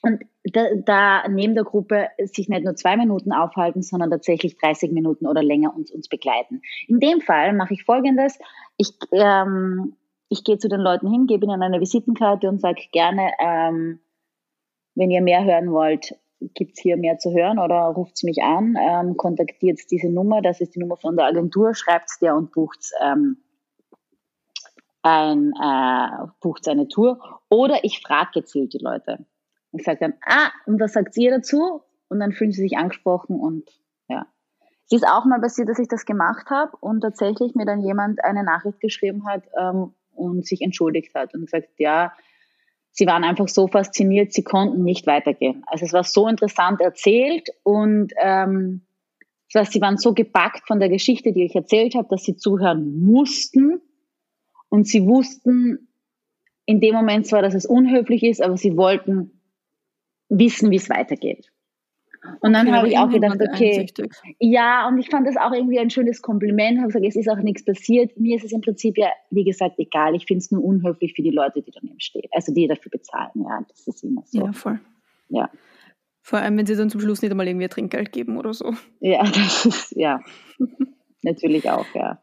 und da, da neben der Gruppe sich nicht nur zwei Minuten aufhalten, sondern tatsächlich 30 Minuten oder länger uns, uns begleiten. In dem Fall mache ich Folgendes. Ich ähm, ich gehe zu den Leuten hin, gebe ihnen eine Visitenkarte und sage gerne, ähm, wenn ihr mehr hören wollt, gibt's hier mehr zu hören oder ruft's mich an, ähm, kontaktiert diese Nummer, das ist die Nummer von der Agentur, schreibt's der und bucht's ähm, ein, äh, bucht's eine Tour. Oder ich frage gezielt die Leute. Ich sage dann, ah, und was sagt ihr dazu? Und dann fühlen sie sich angesprochen und ja. Es ist auch mal passiert, dass ich das gemacht habe und tatsächlich mir dann jemand eine Nachricht geschrieben hat, ähm, und sich entschuldigt hat und gesagt, ja, sie waren einfach so fasziniert, sie konnten nicht weitergehen. Also es war so interessant erzählt und ähm, das heißt, sie waren so gepackt von der Geschichte, die ich erzählt habe, dass sie zuhören mussten und sie wussten in dem Moment zwar, dass es unhöflich ist, aber sie wollten wissen, wie es weitergeht. Und dann habe ich auch gedacht, okay, ja, und ich fand das auch irgendwie ein schönes Kompliment, habe gesagt, es ist auch nichts passiert. Mir ist es im Prinzip ja, wie gesagt, egal. Ich finde es nur unhöflich für die Leute, die daneben stehen, also die dafür bezahlen. Ja, das ist immer so. Ja, voll. Ja. Vor allem, wenn sie dann zum Schluss nicht einmal irgendwie Trinkgeld geben oder so. Ja, das ist, ja. Natürlich auch, ja.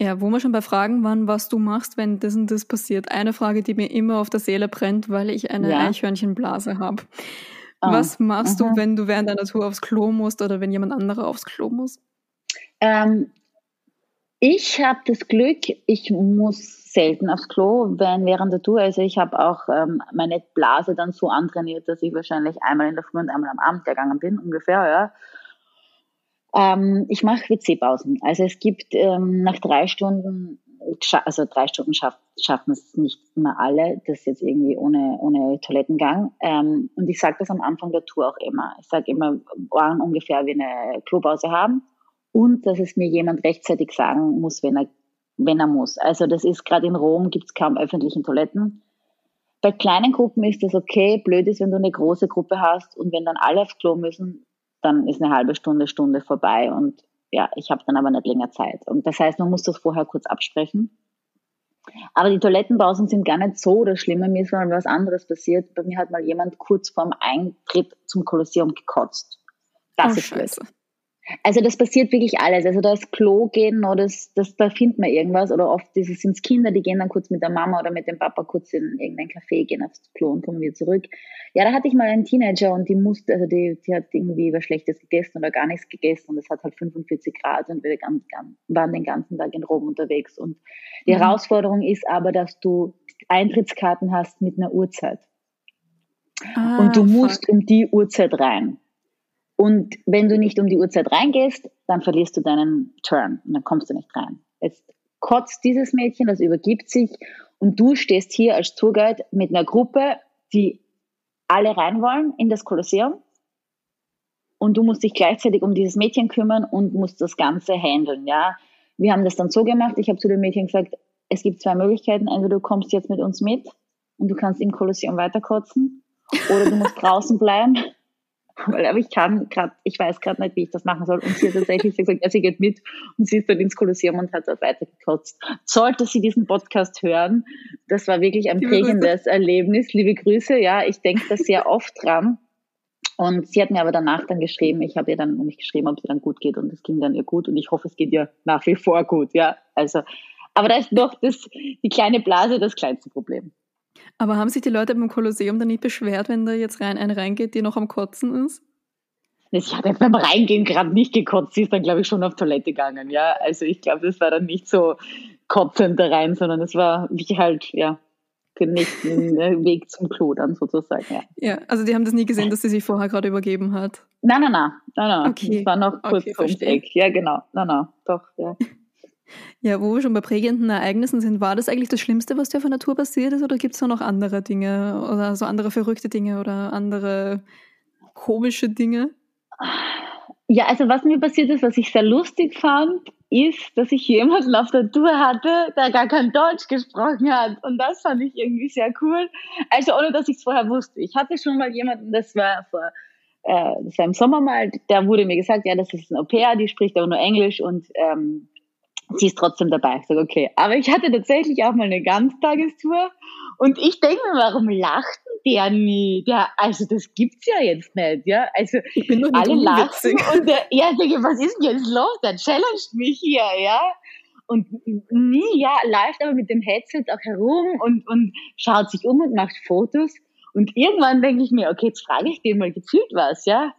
Ja, wo wir schon bei Fragen waren, was du machst, wenn das und das passiert. Eine Frage, die mir immer auf der Seele brennt, weil ich eine ja. Eichhörnchenblase habe. Ah, Was machst aha. du, wenn du während deiner Tour aufs Klo musst oder wenn jemand anderer aufs Klo muss? Ähm, ich habe das Glück, ich muss selten aufs Klo, wenn während der Tour. Also ich habe auch ähm, meine Blase dann so antrainiert, dass ich wahrscheinlich einmal in der Früh und einmal am Abend gegangen bin, ungefähr, ja. Ähm, ich mache WC-Pausen. Also es gibt ähm, nach drei Stunden also drei Stunden schaff, schaffen es nicht immer alle, das jetzt irgendwie ohne, ohne Toilettengang. Ähm, und ich sage das am Anfang der Tour auch immer. Ich sage immer, wann ungefähr wir eine Klopause haben und dass es mir jemand rechtzeitig sagen muss, wenn er, wenn er muss. Also das ist gerade in Rom, gibt es kaum öffentliche Toiletten. Bei kleinen Gruppen ist das okay. Blöd ist, wenn du eine große Gruppe hast und wenn dann alle aufs Klo müssen, dann ist eine halbe Stunde, Stunde vorbei und ja, ich habe dann aber nicht länger Zeit. Und das heißt, man muss das vorher kurz absprechen. Aber die Toilettenpausen sind gar nicht so das Schlimme. Mir ist mal was anderes passiert. Bei mir hat mal jemand kurz vorm Eintritt zum Kolosseum gekotzt. Das oh, ist Scheiße. Blöd. Also das passiert wirklich alles. Also das Klo gehen oder das, das, da findet man irgendwas. Oder oft sind es Kinder, die gehen dann kurz mit der Mama oder mit dem Papa kurz in irgendein Café, gehen aufs Klo und kommen wieder zurück. Ja, da hatte ich mal einen Teenager und die musste, also die, die hat irgendwie was Schlechtes gegessen oder gar nichts gegessen und es hat halt 45 Grad und wir waren den ganzen Tag in Rom unterwegs. Und die mhm. Herausforderung ist aber, dass du Eintrittskarten hast mit einer Uhrzeit. Ah, und du musst fuck. um die Uhrzeit rein. Und wenn du nicht um die Uhrzeit reingehst, dann verlierst du deinen Turn und dann kommst du nicht rein. Jetzt kotzt dieses Mädchen, das übergibt sich und du stehst hier als Tourguide mit einer Gruppe, die alle rein wollen in das Kolosseum und du musst dich gleichzeitig um dieses Mädchen kümmern und musst das Ganze handeln, ja. Wir haben das dann so gemacht, ich habe zu dem Mädchen gesagt, es gibt zwei Möglichkeiten, entweder du kommst jetzt mit uns mit und du kannst im Kolosseum weiterkotzen oder du musst draußen bleiben aber ich kann gerade, ich weiß gerade nicht, wie ich das machen soll. Und sie hat tatsächlich gesagt, ja, sie geht mit und sie ist dann ins Kolosseum und hat dort weitergekotzt. Sollte sie diesen Podcast hören, das war wirklich ein prägendes Erlebnis. Liebe Grüße, ja, ich denke da sehr oft dran. Und sie hat mir aber danach dann geschrieben, ich habe ihr dann nämlich geschrieben, ob sie dann gut geht und es ging dann ihr gut und ich hoffe, es geht ihr nach wie vor gut, ja. Also, aber da ist noch das, die kleine Blase das kleinste Problem. Aber haben sich die Leute beim Kolosseum dann nicht beschwert, wenn da jetzt rein eine reingeht, die noch am Kotzen ist? Sie hat jetzt beim Reingehen gerade nicht gekotzt, sie ist dann, glaube ich, schon auf Toilette gegangen, ja. Also ich glaube, das war dann nicht so kotzend da rein, sondern es war wie halt, ja, nicht ein Weg zum Klo dann sozusagen, ja. Ja, also die haben das nie gesehen, dass sie sich vorher gerade übergeben hat. Nein, nein, nein, nein, nein. Okay. Das war noch kurz okay, ums Eck. Ja, genau. Nein, nein, doch, ja. Ja, wo wir schon bei prägenden Ereignissen sind, war das eigentlich das Schlimmste, was dir auf der Natur passiert ist, oder gibt es noch andere Dinge oder so andere verrückte Dinge oder andere komische Dinge? Ja, also was mir passiert ist, was ich sehr lustig fand, ist, dass ich jemanden auf der Tour hatte, der gar kein Deutsch gesprochen hat. Und das fand ich irgendwie sehr cool. Also ohne, dass ich es vorher wusste. Ich hatte schon mal jemanden, das war vor, äh, das war im Sommer mal, da wurde mir gesagt, ja, das ist ein Au-pair, die spricht aber nur Englisch und ähm, sie ist trotzdem dabei. Ich sage, okay. Aber ich hatte tatsächlich auch mal eine Ganztagestour und ich denke mir, warum lacht der nie? Der, also das gibt's ja jetzt nicht, ja. Also alle lachen und der, ja, denke, was ist denn jetzt los? Der challenged mich hier, ja. Und nie, ja, läuft aber mit dem Headset auch herum und, und schaut sich um und macht Fotos. Und irgendwann denke ich mir, okay, jetzt frage ich den mal gezielt was, ja.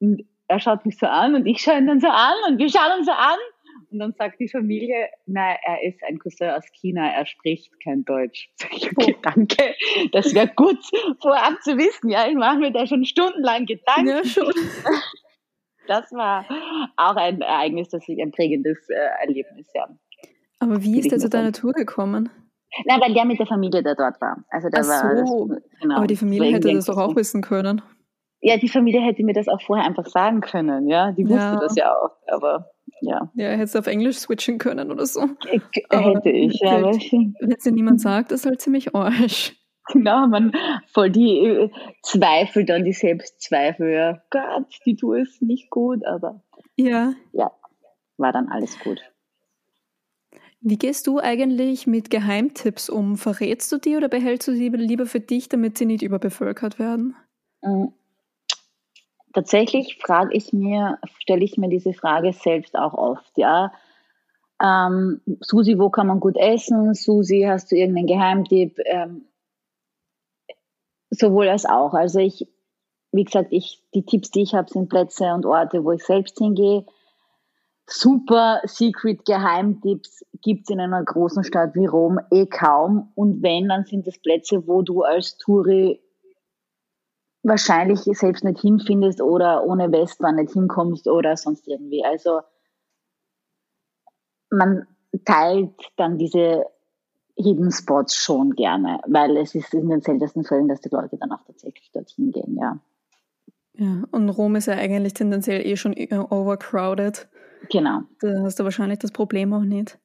Und er schaut mich so an und ich schaue ihn dann so an und wir schauen uns so an und dann sagt die Familie, na, er ist ein Cousin aus China, er spricht kein Deutsch. Sag ich, okay, oh. danke. Das wäre gut vorab zu wissen. Ja, ich mache mir da schon stundenlang Gedanken. Ja, schon. Das war auch ein Ereignis, das ich ein prägendes äh, Erlebnis, ja. Aber wie ist er zu deiner Tour gekommen? Na, weil der mit der Familie da dort war. Also da Ach war das, genau. Aber die Familie hätte das doch auch wissen können. Ja, die Familie hätte mir das auch vorher einfach sagen können, ja. Die wusste ja. das ja auch, aber ja. Ja, hättest du auf Englisch switchen können oder so. Ich, hätte ich, ja. Wenn es dir niemand sagt, ist halt ziemlich arsch. Genau, man voll die äh, Zweifel, dann die Selbstzweifel. Ja. Gott, die Tour ist nicht gut, aber ja. ja, war dann alles gut. Wie gehst du eigentlich mit Geheimtipps um? Verrätst du die oder behältst du sie lieber für dich, damit sie nicht überbevölkert werden? Tatsächlich frage ich mir, stelle ich mir diese Frage selbst auch oft, ja. Ähm, Susi, wo kann man gut essen? Susi, hast du irgendeinen Geheimtipp? Ähm, sowohl als auch. Also ich, wie gesagt, ich, die Tipps, die ich habe, sind Plätze und Orte, wo ich selbst hingehe. Super Secret Geheimtipps gibt es in einer großen Stadt wie Rom eh kaum. Und wenn, dann sind es Plätze, wo du als Touri wahrscheinlich selbst nicht hinfindest oder ohne Westbahn nicht hinkommst oder sonst irgendwie. Also man teilt dann diese Hidden Spots schon gerne, weil es ist in den seltensten Fällen, dass die Leute dann auch tatsächlich dorthin gehen, ja. Ja, und Rom ist ja eigentlich tendenziell eh schon overcrowded. Genau. Da hast du wahrscheinlich das Problem auch nicht.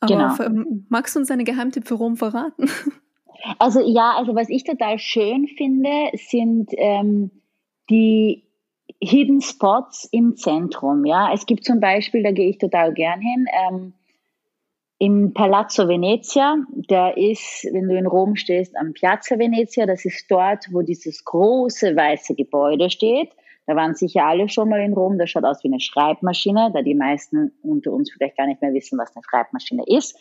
Aber genau. magst du uns einen Geheimtipp für Rom verraten? Also ja, also was ich total schön finde, sind ähm, die Hidden Spots im Zentrum. Ja, es gibt zum Beispiel, da gehe ich total gern hin. Ähm, im Palazzo Venezia, der ist, wenn du in Rom stehst, am Piazza Venezia, das ist dort, wo dieses große weiße Gebäude steht. Da waren sicher alle schon mal in Rom. Das schaut aus wie eine Schreibmaschine, da die meisten unter uns vielleicht gar nicht mehr wissen, was eine Schreibmaschine ist.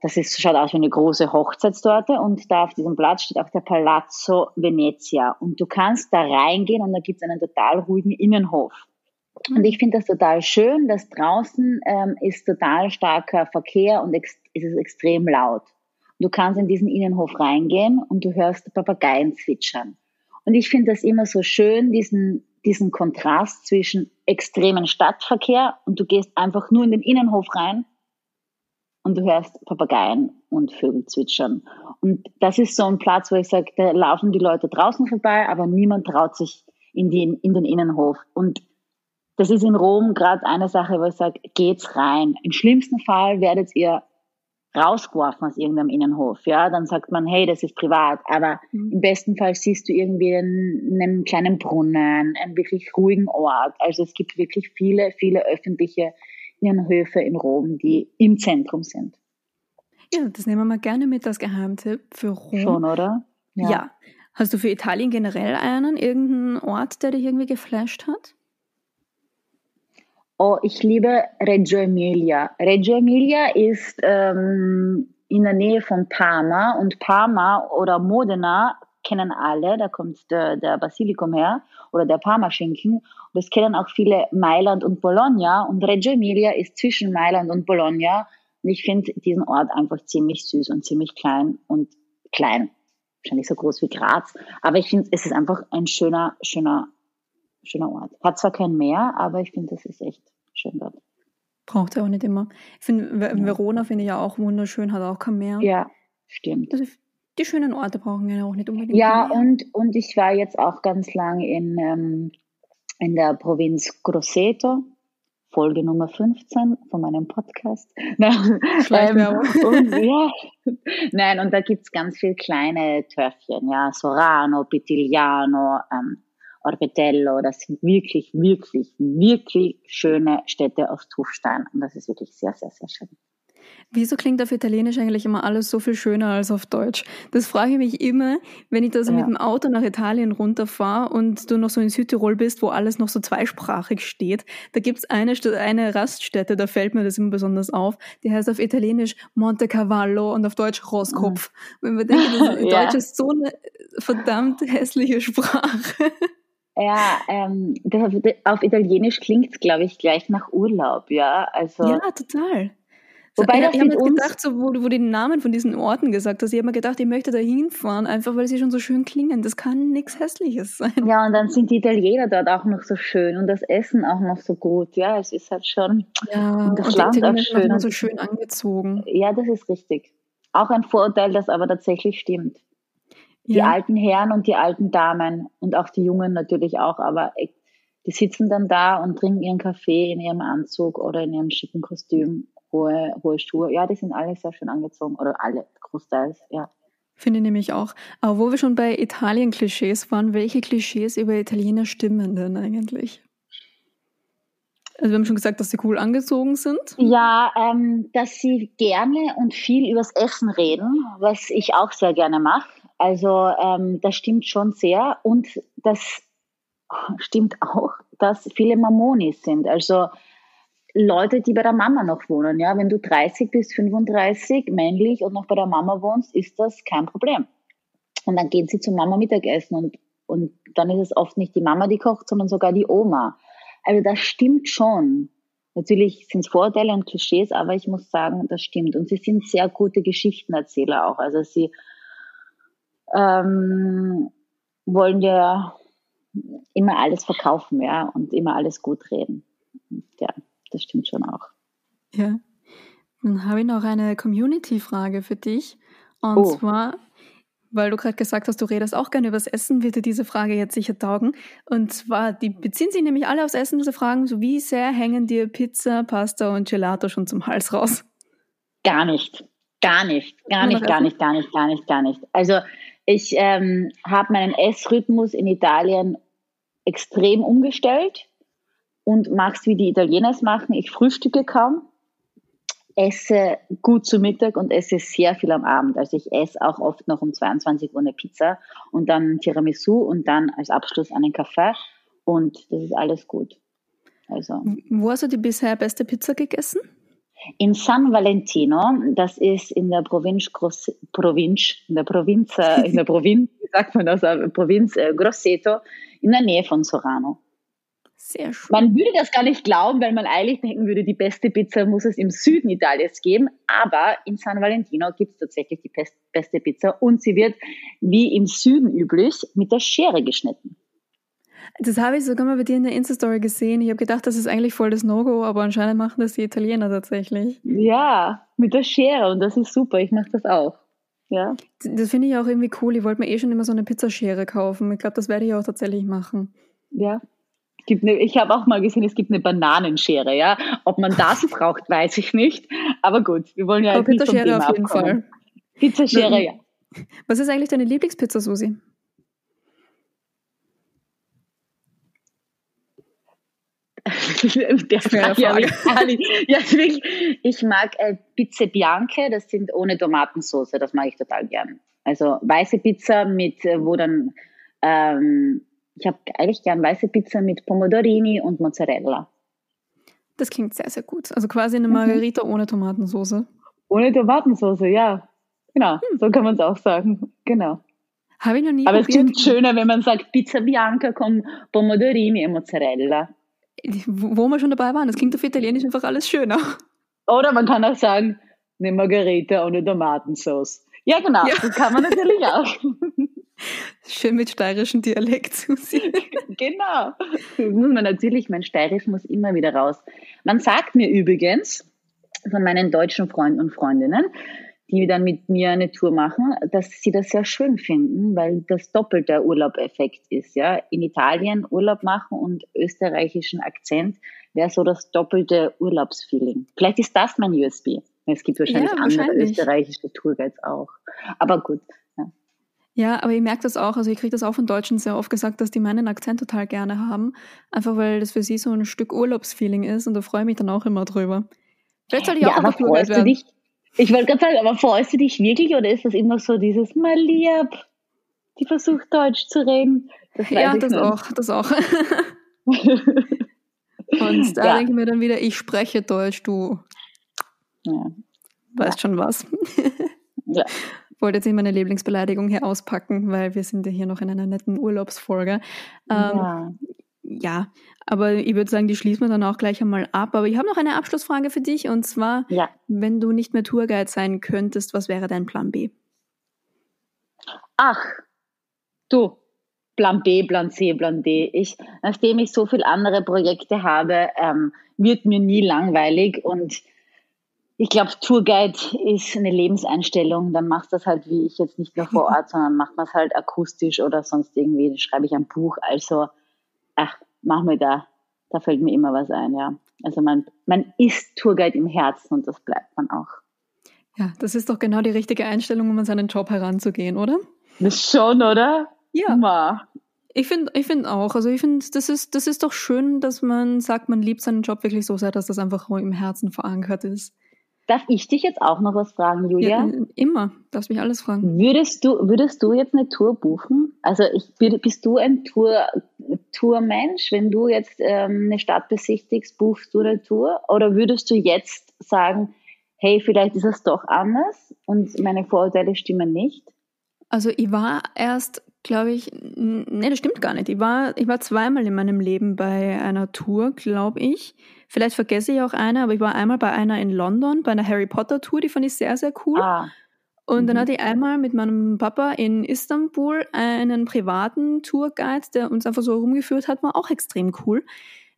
Das ist, schaut aus wie eine große Hochzeitstorte und da auf diesem Platz steht auch der Palazzo Venezia. Und du kannst da reingehen und da gibt es einen total ruhigen Innenhof. Und ich finde das total schön, dass draußen ähm, ist total starker Verkehr und ex ist es extrem laut. Du kannst in diesen Innenhof reingehen und du hörst Papageien zwitschern. Und ich finde das immer so schön, diesen, diesen Kontrast zwischen extremen Stadtverkehr und du gehst einfach nur in den Innenhof rein und du hörst Papageien und Vögel zwitschern. Und das ist so ein Platz, wo ich sage, da laufen die Leute draußen vorbei, aber niemand traut sich in, die, in den Innenhof. Und das ist in Rom gerade eine Sache, wo ich sage, geht's rein. Im schlimmsten Fall werdet ihr rausgeworfen aus irgendeinem Innenhof. Ja, dann sagt man, hey, das ist privat. Aber mhm. im besten Fall siehst du irgendwie einen, einen, kleinen Brunnen, einen wirklich ruhigen Ort. Also es gibt wirklich viele, viele öffentliche Innenhöfe in Rom, die im Zentrum sind. Ja, das nehmen wir mal gerne mit als Geheimtipp für Rom. Schon, oder? Ja. ja. Hast du für Italien generell einen, irgendeinen Ort, der dich irgendwie geflasht hat? Oh, ich liebe Reggio Emilia. Reggio Emilia ist ähm, in der Nähe von Parma und Parma oder Modena kennen alle, da kommt der, der Basilikum her oder der Parmaschinken. Das kennen auch viele Mailand und Bologna. Und Reggio Emilia ist zwischen Mailand und Bologna. Und ich finde diesen Ort einfach ziemlich süß und ziemlich klein und klein. Wahrscheinlich so groß wie Graz. Aber ich finde, es ist einfach ein schöner, schöner schöner Ort. Hat zwar kein Meer, aber ich finde, das ist echt schön dort. Braucht er auch nicht immer. Ich finde, ja. Verona finde ich ja auch wunderschön, hat auch kein Meer. Ja, stimmt. Also die schönen Orte brauchen ja auch nicht unbedingt. Ja, und, und ich war jetzt auch ganz lang in, ähm, in der Provinz Grosseto. Folge Nummer 15 von meinem Podcast. ähm, und, ja. Nein, und da gibt es ganz viele kleine Törfchen, ja, Sorano, Pitigliano, ähm, Orbetello, das sind wirklich, wirklich, wirklich schöne Städte aus Tuffstein. Und das ist wirklich sehr, sehr, sehr schön. Wieso klingt auf Italienisch eigentlich immer alles so viel schöner als auf Deutsch? Das frage ich mich immer, wenn ich da so ja. mit dem Auto nach Italien runterfahre und du noch so in Südtirol bist, wo alles noch so zweisprachig steht. Da gibt's eine, eine Raststätte, da fällt mir das immer besonders auf, die heißt auf Italienisch Monte Cavallo und auf Deutsch Rosskopf. Mhm. Wenn denkt, das ja. Deutsch ist so eine verdammt hässliche Sprache. Ja, ähm, auf, auf Italienisch klingt es, glaube ich, gleich nach Urlaub, ja. Also, ja, total. Wobei ich, das ich habe mir gedacht, so, wo, wo du den Namen von diesen Orten gesagt hast, ich habe mir gedacht, ich möchte da hinfahren, einfach weil sie schon so schön klingen. Das kann nichts Hässliches sein. Ja, und dann sind die Italiener dort auch noch so schön und das Essen auch noch so gut. Ja, es ist halt schon. Ja, das und Land auch schön. Noch so schön angezogen. Ja, das ist richtig. Auch ein Vorurteil, das aber tatsächlich stimmt. Die ja. alten Herren und die alten Damen und auch die Jungen natürlich auch, aber die sitzen dann da und trinken ihren Kaffee in ihrem Anzug oder in ihrem schicken Kostüm, hohe, hohe Schuhe. Ja, die sind alle sehr schön angezogen oder alle, großteils, ja. Finde ich nämlich auch. Aber wo wir schon bei Italien-Klischees waren, welche Klischees über Italiener stimmen denn eigentlich? Also wir haben schon gesagt, dass sie cool angezogen sind. Ja, ähm, dass sie gerne und viel übers Essen reden, was ich auch sehr gerne mache. Also ähm, das stimmt schon sehr. Und das stimmt auch, dass viele Mamonis sind. Also Leute, die bei der Mama noch wohnen. Ja, wenn du 30 bis 35 männlich und noch bei der Mama wohnst, ist das kein Problem. Und dann gehen sie zur Mama Mittagessen und, und dann ist es oft nicht die Mama, die kocht, sondern sogar die Oma. Also das stimmt schon. Natürlich sind es Vorurteile und Klischees, aber ich muss sagen, das stimmt. Und sie sind sehr gute Geschichtenerzähler auch. Also sie ähm, wollen ja immer alles verkaufen, ja, und immer alles gut reden. Ja, das stimmt schon auch. Ja. Dann habe ich noch eine Community-Frage für dich. Und oh. zwar, weil du gerade gesagt hast, du redest auch gerne über das Essen, wird dir diese Frage jetzt sicher taugen. Und zwar, die beziehen sich nämlich alle aufs Essen, diese Fragen, so wie sehr hängen dir Pizza, Pasta und Gelato schon zum Hals raus? Gar nicht. Gar nicht. Gar nicht, gar nicht, gar nicht, gar nicht, gar nicht. Also ich ähm, habe meinen Essrhythmus in Italien extrem umgestellt und mache es, wie die Italiener es machen. Ich frühstücke kaum, esse gut zu Mittag und esse sehr viel am Abend. Also ich esse auch oft noch um 22 Uhr eine Pizza und dann Tiramisu und dann als Abschluss einen Kaffee und das ist alles gut. Also. Wo hast du die bisher beste Pizza gegessen? In San Valentino, das ist in der Provinz, Gross, Provinz in der Provinz, in der Provinz, wie sagt man das, äh, Provinz äh, Grosseto, in der Nähe von Sorano. Sehr schön. Man würde das gar nicht glauben, weil man eigentlich denken würde, die beste Pizza muss es im Süden Italiens geben. Aber in San Valentino gibt es tatsächlich die beste Pizza und sie wird, wie im Süden üblich, mit der Schere geschnitten. Das habe ich sogar mal bei dir in der Insta-Story gesehen. Ich habe gedacht, das ist eigentlich voll das No-Go, aber anscheinend machen das die Italiener tatsächlich. Ja, mit der Schere und das ist super. Ich mache das auch. Ja. Das finde ich auch irgendwie cool. Ich wollte mir eh schon immer so eine Pizzaschere kaufen. Ich glaube, das werde ich auch tatsächlich machen. Ja. Gibt eine, ich habe auch mal gesehen, es gibt eine Bananenschere, ja. Ob man das braucht, weiß ich nicht. Aber gut, wir wollen ja Aber nicht vom Pizzaschere Thema auf jeden abkommen. Fall. Pizzaschere, ja. Was ist eigentlich deine Lieblingspizza, Susi? Der Frage, ja, Frage. ja, wirklich. Ich mag äh, Pizze Bianche, das sind ohne Tomatensauce, das mag ich total gern. Also weiße Pizza mit, äh, wo dann, ähm, ich habe eigentlich gern weiße Pizza mit Pomodorini und Mozzarella. Das klingt sehr, sehr gut. Also quasi Mhm. eine Margarita ohne Tomatensauce. Ohne Tomatensauce, ja. Genau, so kann man es auch sagen. Genau. Habe ich noch nie Aber es probiert. klingt schöner, wenn man sagt Pizza Bianca con Pomodorini e Mozzarella. Wo wo wir schon dabei waren, das klingt auf Italienisch einfach alles schöner. Oder man kann auch sagen, eine Margarita ohne Tomatensauce. Ja, genau, Ja. das kann man natürlich auch. Schön mit steirischem Dialekt, Susi. genau. Das muss man natürlich, mein Steirisch muss immer wieder raus. Man sagt mir übrigens von meinen deutschen Freunden und Freundinnen, die dann mit mir eine Tour machen, dass sie das sehr schön finden, weil das doppelte Urlaubeffekt ist. Ja? In Italien Urlaub machen und österreichischen Akzent wäre so das doppelte Urlaubsfeeling. Vielleicht ist das mein USB. Es gibt wahrscheinlich Ja, andere wahrscheinlich. österreichische Tourguides auch. Aber gut. Ja. Ja, aber ich merke das auch, also ich kriege das auch von Deutschen sehr oft gesagt, dass die meinen Akzent total gerne haben. Einfach weil das für sie so ein Stück Urlaubsfeeling ist und da freue ich mich dann auch immer drüber. Vielleicht soll ich Ja, auch aber freust du werden. dich? Ich wollte gerade sagen, aber freust du dich wirklich oder ist das immer so dieses mal lieb, die versucht Deutsch zu reden? Das Ja, das nicht. auch, das auch. Und da Ja. denke ich mir dann wieder, ich spreche Deutsch, du ja. weißt schon was. Ja. wollte jetzt nicht meine Lieblingsbeleidigung hier auspacken, weil wir sind ja hier noch in einer netten Urlaubsfolge. Ähm, ja. ja, aber ich würde sagen, die schließen wir dann auch gleich einmal ab. Aber ich habe noch eine Abschlussfrage für dich und zwar, ja. wenn du nicht mehr Tourguide sein könntest, was wäre dein Plan B? Ach, du, Plan B, Plan C, Plan D. Ich, nachdem ich so viele andere Projekte habe, ähm, wird mir nie langweilig und ich glaube, Tourguide ist eine Lebenseinstellung. Dann machst du das halt wie ich jetzt nicht nur vor Ort, sondern macht man es halt akustisch oder sonst irgendwie. Schreibe ich ein Buch. Also, ach, mach mir da. Da fällt mir immer was ein, ja. Also man, man ist Tourguide im Herzen und das bleibt man auch. Ja, das ist doch genau die richtige Einstellung, um an seinen Job heranzugehen, oder? Das schon, oder? Ja. Ma. Ich finde ich find auch. Also ich finde, das ist, das ist doch schön, dass man sagt, man liebt seinen Job wirklich so sehr, dass das einfach im Herzen verankert ist. Darf ich dich jetzt auch noch was fragen, Julia? Ja, immer. Darfst mich alles fragen. Würdest du, würdest du jetzt eine Tour buchen? Also ich, bist du ein Tour, Tourmensch? Wenn du jetzt ähm, eine Stadt besichtigst, buchst du eine Tour? Oder würdest du jetzt sagen, hey, vielleicht ist es doch anders und meine Vorurteile stimmen nicht? Also ich war erst, glaube ich, nee, das stimmt gar nicht. Ich war, ich war zweimal in meinem Leben bei einer Tour, glaube ich. Vielleicht vergesse ich auch eine, aber ich war einmal bei einer in London, bei einer Harry Potter Tour, die fand ich sehr, sehr cool. Ah, Und dann Mhm. hatte ich einmal mit meinem Papa in Istanbul einen privaten Tourguide, der uns einfach so rumgeführt hat, war auch extrem cool.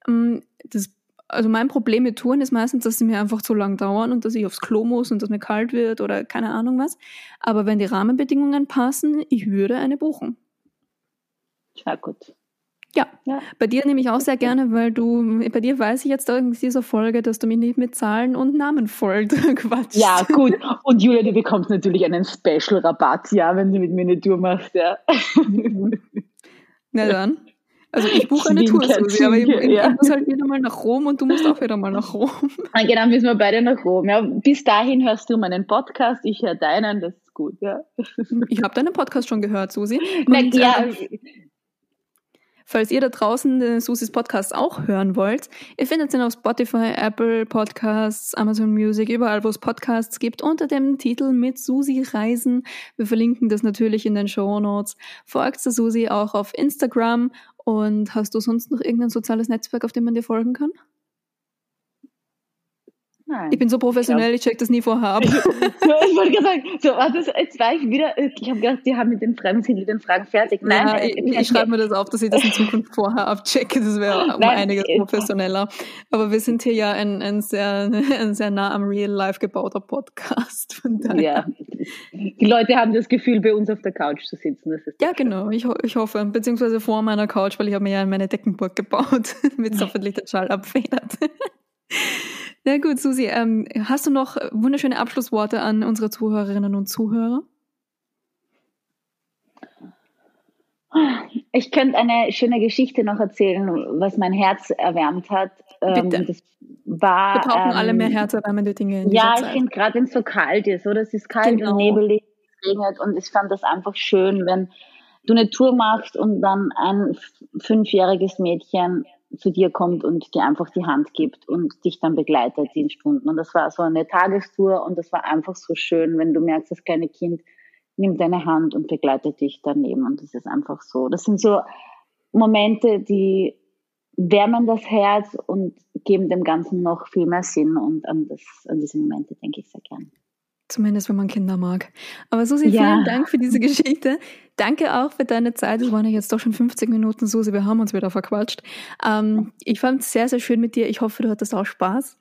Ähm, Das, also mein Problem mit Touren ist meistens, dass sie mir einfach zu lang dauern und dass ich aufs Klo muss und dass mir kalt wird oder keine Ahnung was. Aber wenn die Rahmenbedingungen passen, ich würde eine buchen. ja gut. Ja. Ja. Bei dir nehme ich auch sehr gerne, weil du, bei dir weiß ich jetzt in dieser Folge, dass du mich nicht mit Zahlen und Namen voll quatschst. Ja, gut. Und Julia, du bekommst natürlich einen Special-Rabatt, ja, wenn du mit mir eine Tour machst, ja. Na dann. Also ich buche eine Tour, Susi, aber ich, ich, ja. ich muss halt wieder mal nach Rom und du musst auch wieder mal nach Rom. Ah, Genau, müssen wir beide nach Rom. Ja, bis dahin hörst du meinen Podcast, ich höre deinen, das ist gut, ja. Ich habe deinen Podcast schon gehört, Susi. Na, Und, ja, äh, falls ihr da draußen äh, Susis Podcast auch hören wollt, ihr findet ihn auf Spotify, Apple Podcasts, Amazon Music, überall, wo es Podcasts gibt, unter dem Titel mit Susi Reisen. Wir verlinken das natürlich in den Show Notes. Folgt der Susi auch auf Instagram und hast du sonst noch irgendein soziales Netzwerk, auf dem man dir folgen kann? Nein. Ich bin so professionell, ich check das nie vorher ab. ich wollte gerade sagen, so, war das, jetzt war ich wieder, ich habe gedacht, die haben mit den Fragen, sind mit den Fragen fertig. Nein, Nein, ich, ich schreibe mir das auf, dass ich das in Zukunft vorher abchecke. Das wäre um einiges äh, professioneller. Aber wir sind hier ja ein, ein, sehr, ein sehr nah am Real Life gebauter Podcast. Ja. Die Leute haben das Gefühl, bei uns auf der Couch zu sitzen. Das ist Ja, genau. Ich, ich hoffe, beziehungsweise vor meiner Couch, weil ich habe mir ja in meine Deckenburg gebaut, damit es hoffentlich der Schall abfedert. Na gut, Susi, ähm, hast du noch wunderschöne Abschlussworte an unsere Zuhörerinnen und Zuhörer? Ich könnte eine schöne Geschichte noch erzählen, was mein Herz erwärmt hat. Ähm, Bitte. Das war, Wir brauchen ähm, alle mehr herzerwärmende Dinge in Ja, ich finde gerade, wenn es so kalt ist, oder? Es ist kalt Genau. und nebelig, es regnet und ich fand das einfach schön, wenn du eine Tour machst und dann ein fünfjähriges Mädchen zu dir kommt und dir einfach die Hand gibt und dich dann begleitet in Stunden. Und das war so eine Tagestour und das war einfach so schön, wenn du merkst, das kleine Kind nimmt deine Hand und begleitet dich daneben. Und das ist einfach so. Das sind so Momente, die wärmen das Herz und geben dem Ganzen noch viel mehr Sinn. Und an, das, an diese Momente denke ich sehr gern. Zumindest, wenn man Kinder mag. Aber Susi, Ja. vielen Dank für diese Geschichte. Danke auch für deine Zeit. Es waren ja jetzt doch schon 50 Minuten, Susi. Wir haben uns wieder verquatscht. Ähm, ich fand es sehr, sehr schön mit dir. Ich hoffe, du hattest auch Spaß.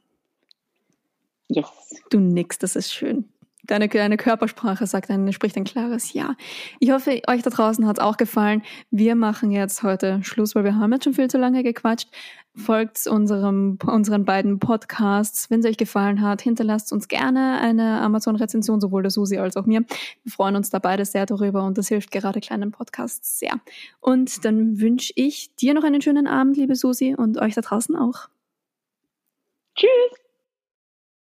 Yes. Du nix, das ist schön. Deine, deine Körpersprache sagt ein, spricht ein klares Ja. Ich hoffe, euch da draußen hat es auch gefallen. Wir machen jetzt heute Schluss, weil wir haben jetzt schon viel zu lange gequatscht. Folgt unserem, unseren beiden Podcasts. Wenn es euch gefallen hat, hinterlasst uns gerne eine Amazon-Rezension, sowohl der Susi als auch mir. Wir freuen uns da beide sehr darüber und das hilft gerade kleinen Podcasts sehr. Und dann wünsche ich dir noch einen schönen Abend, liebe Susi, und euch da draußen auch. Tschüss.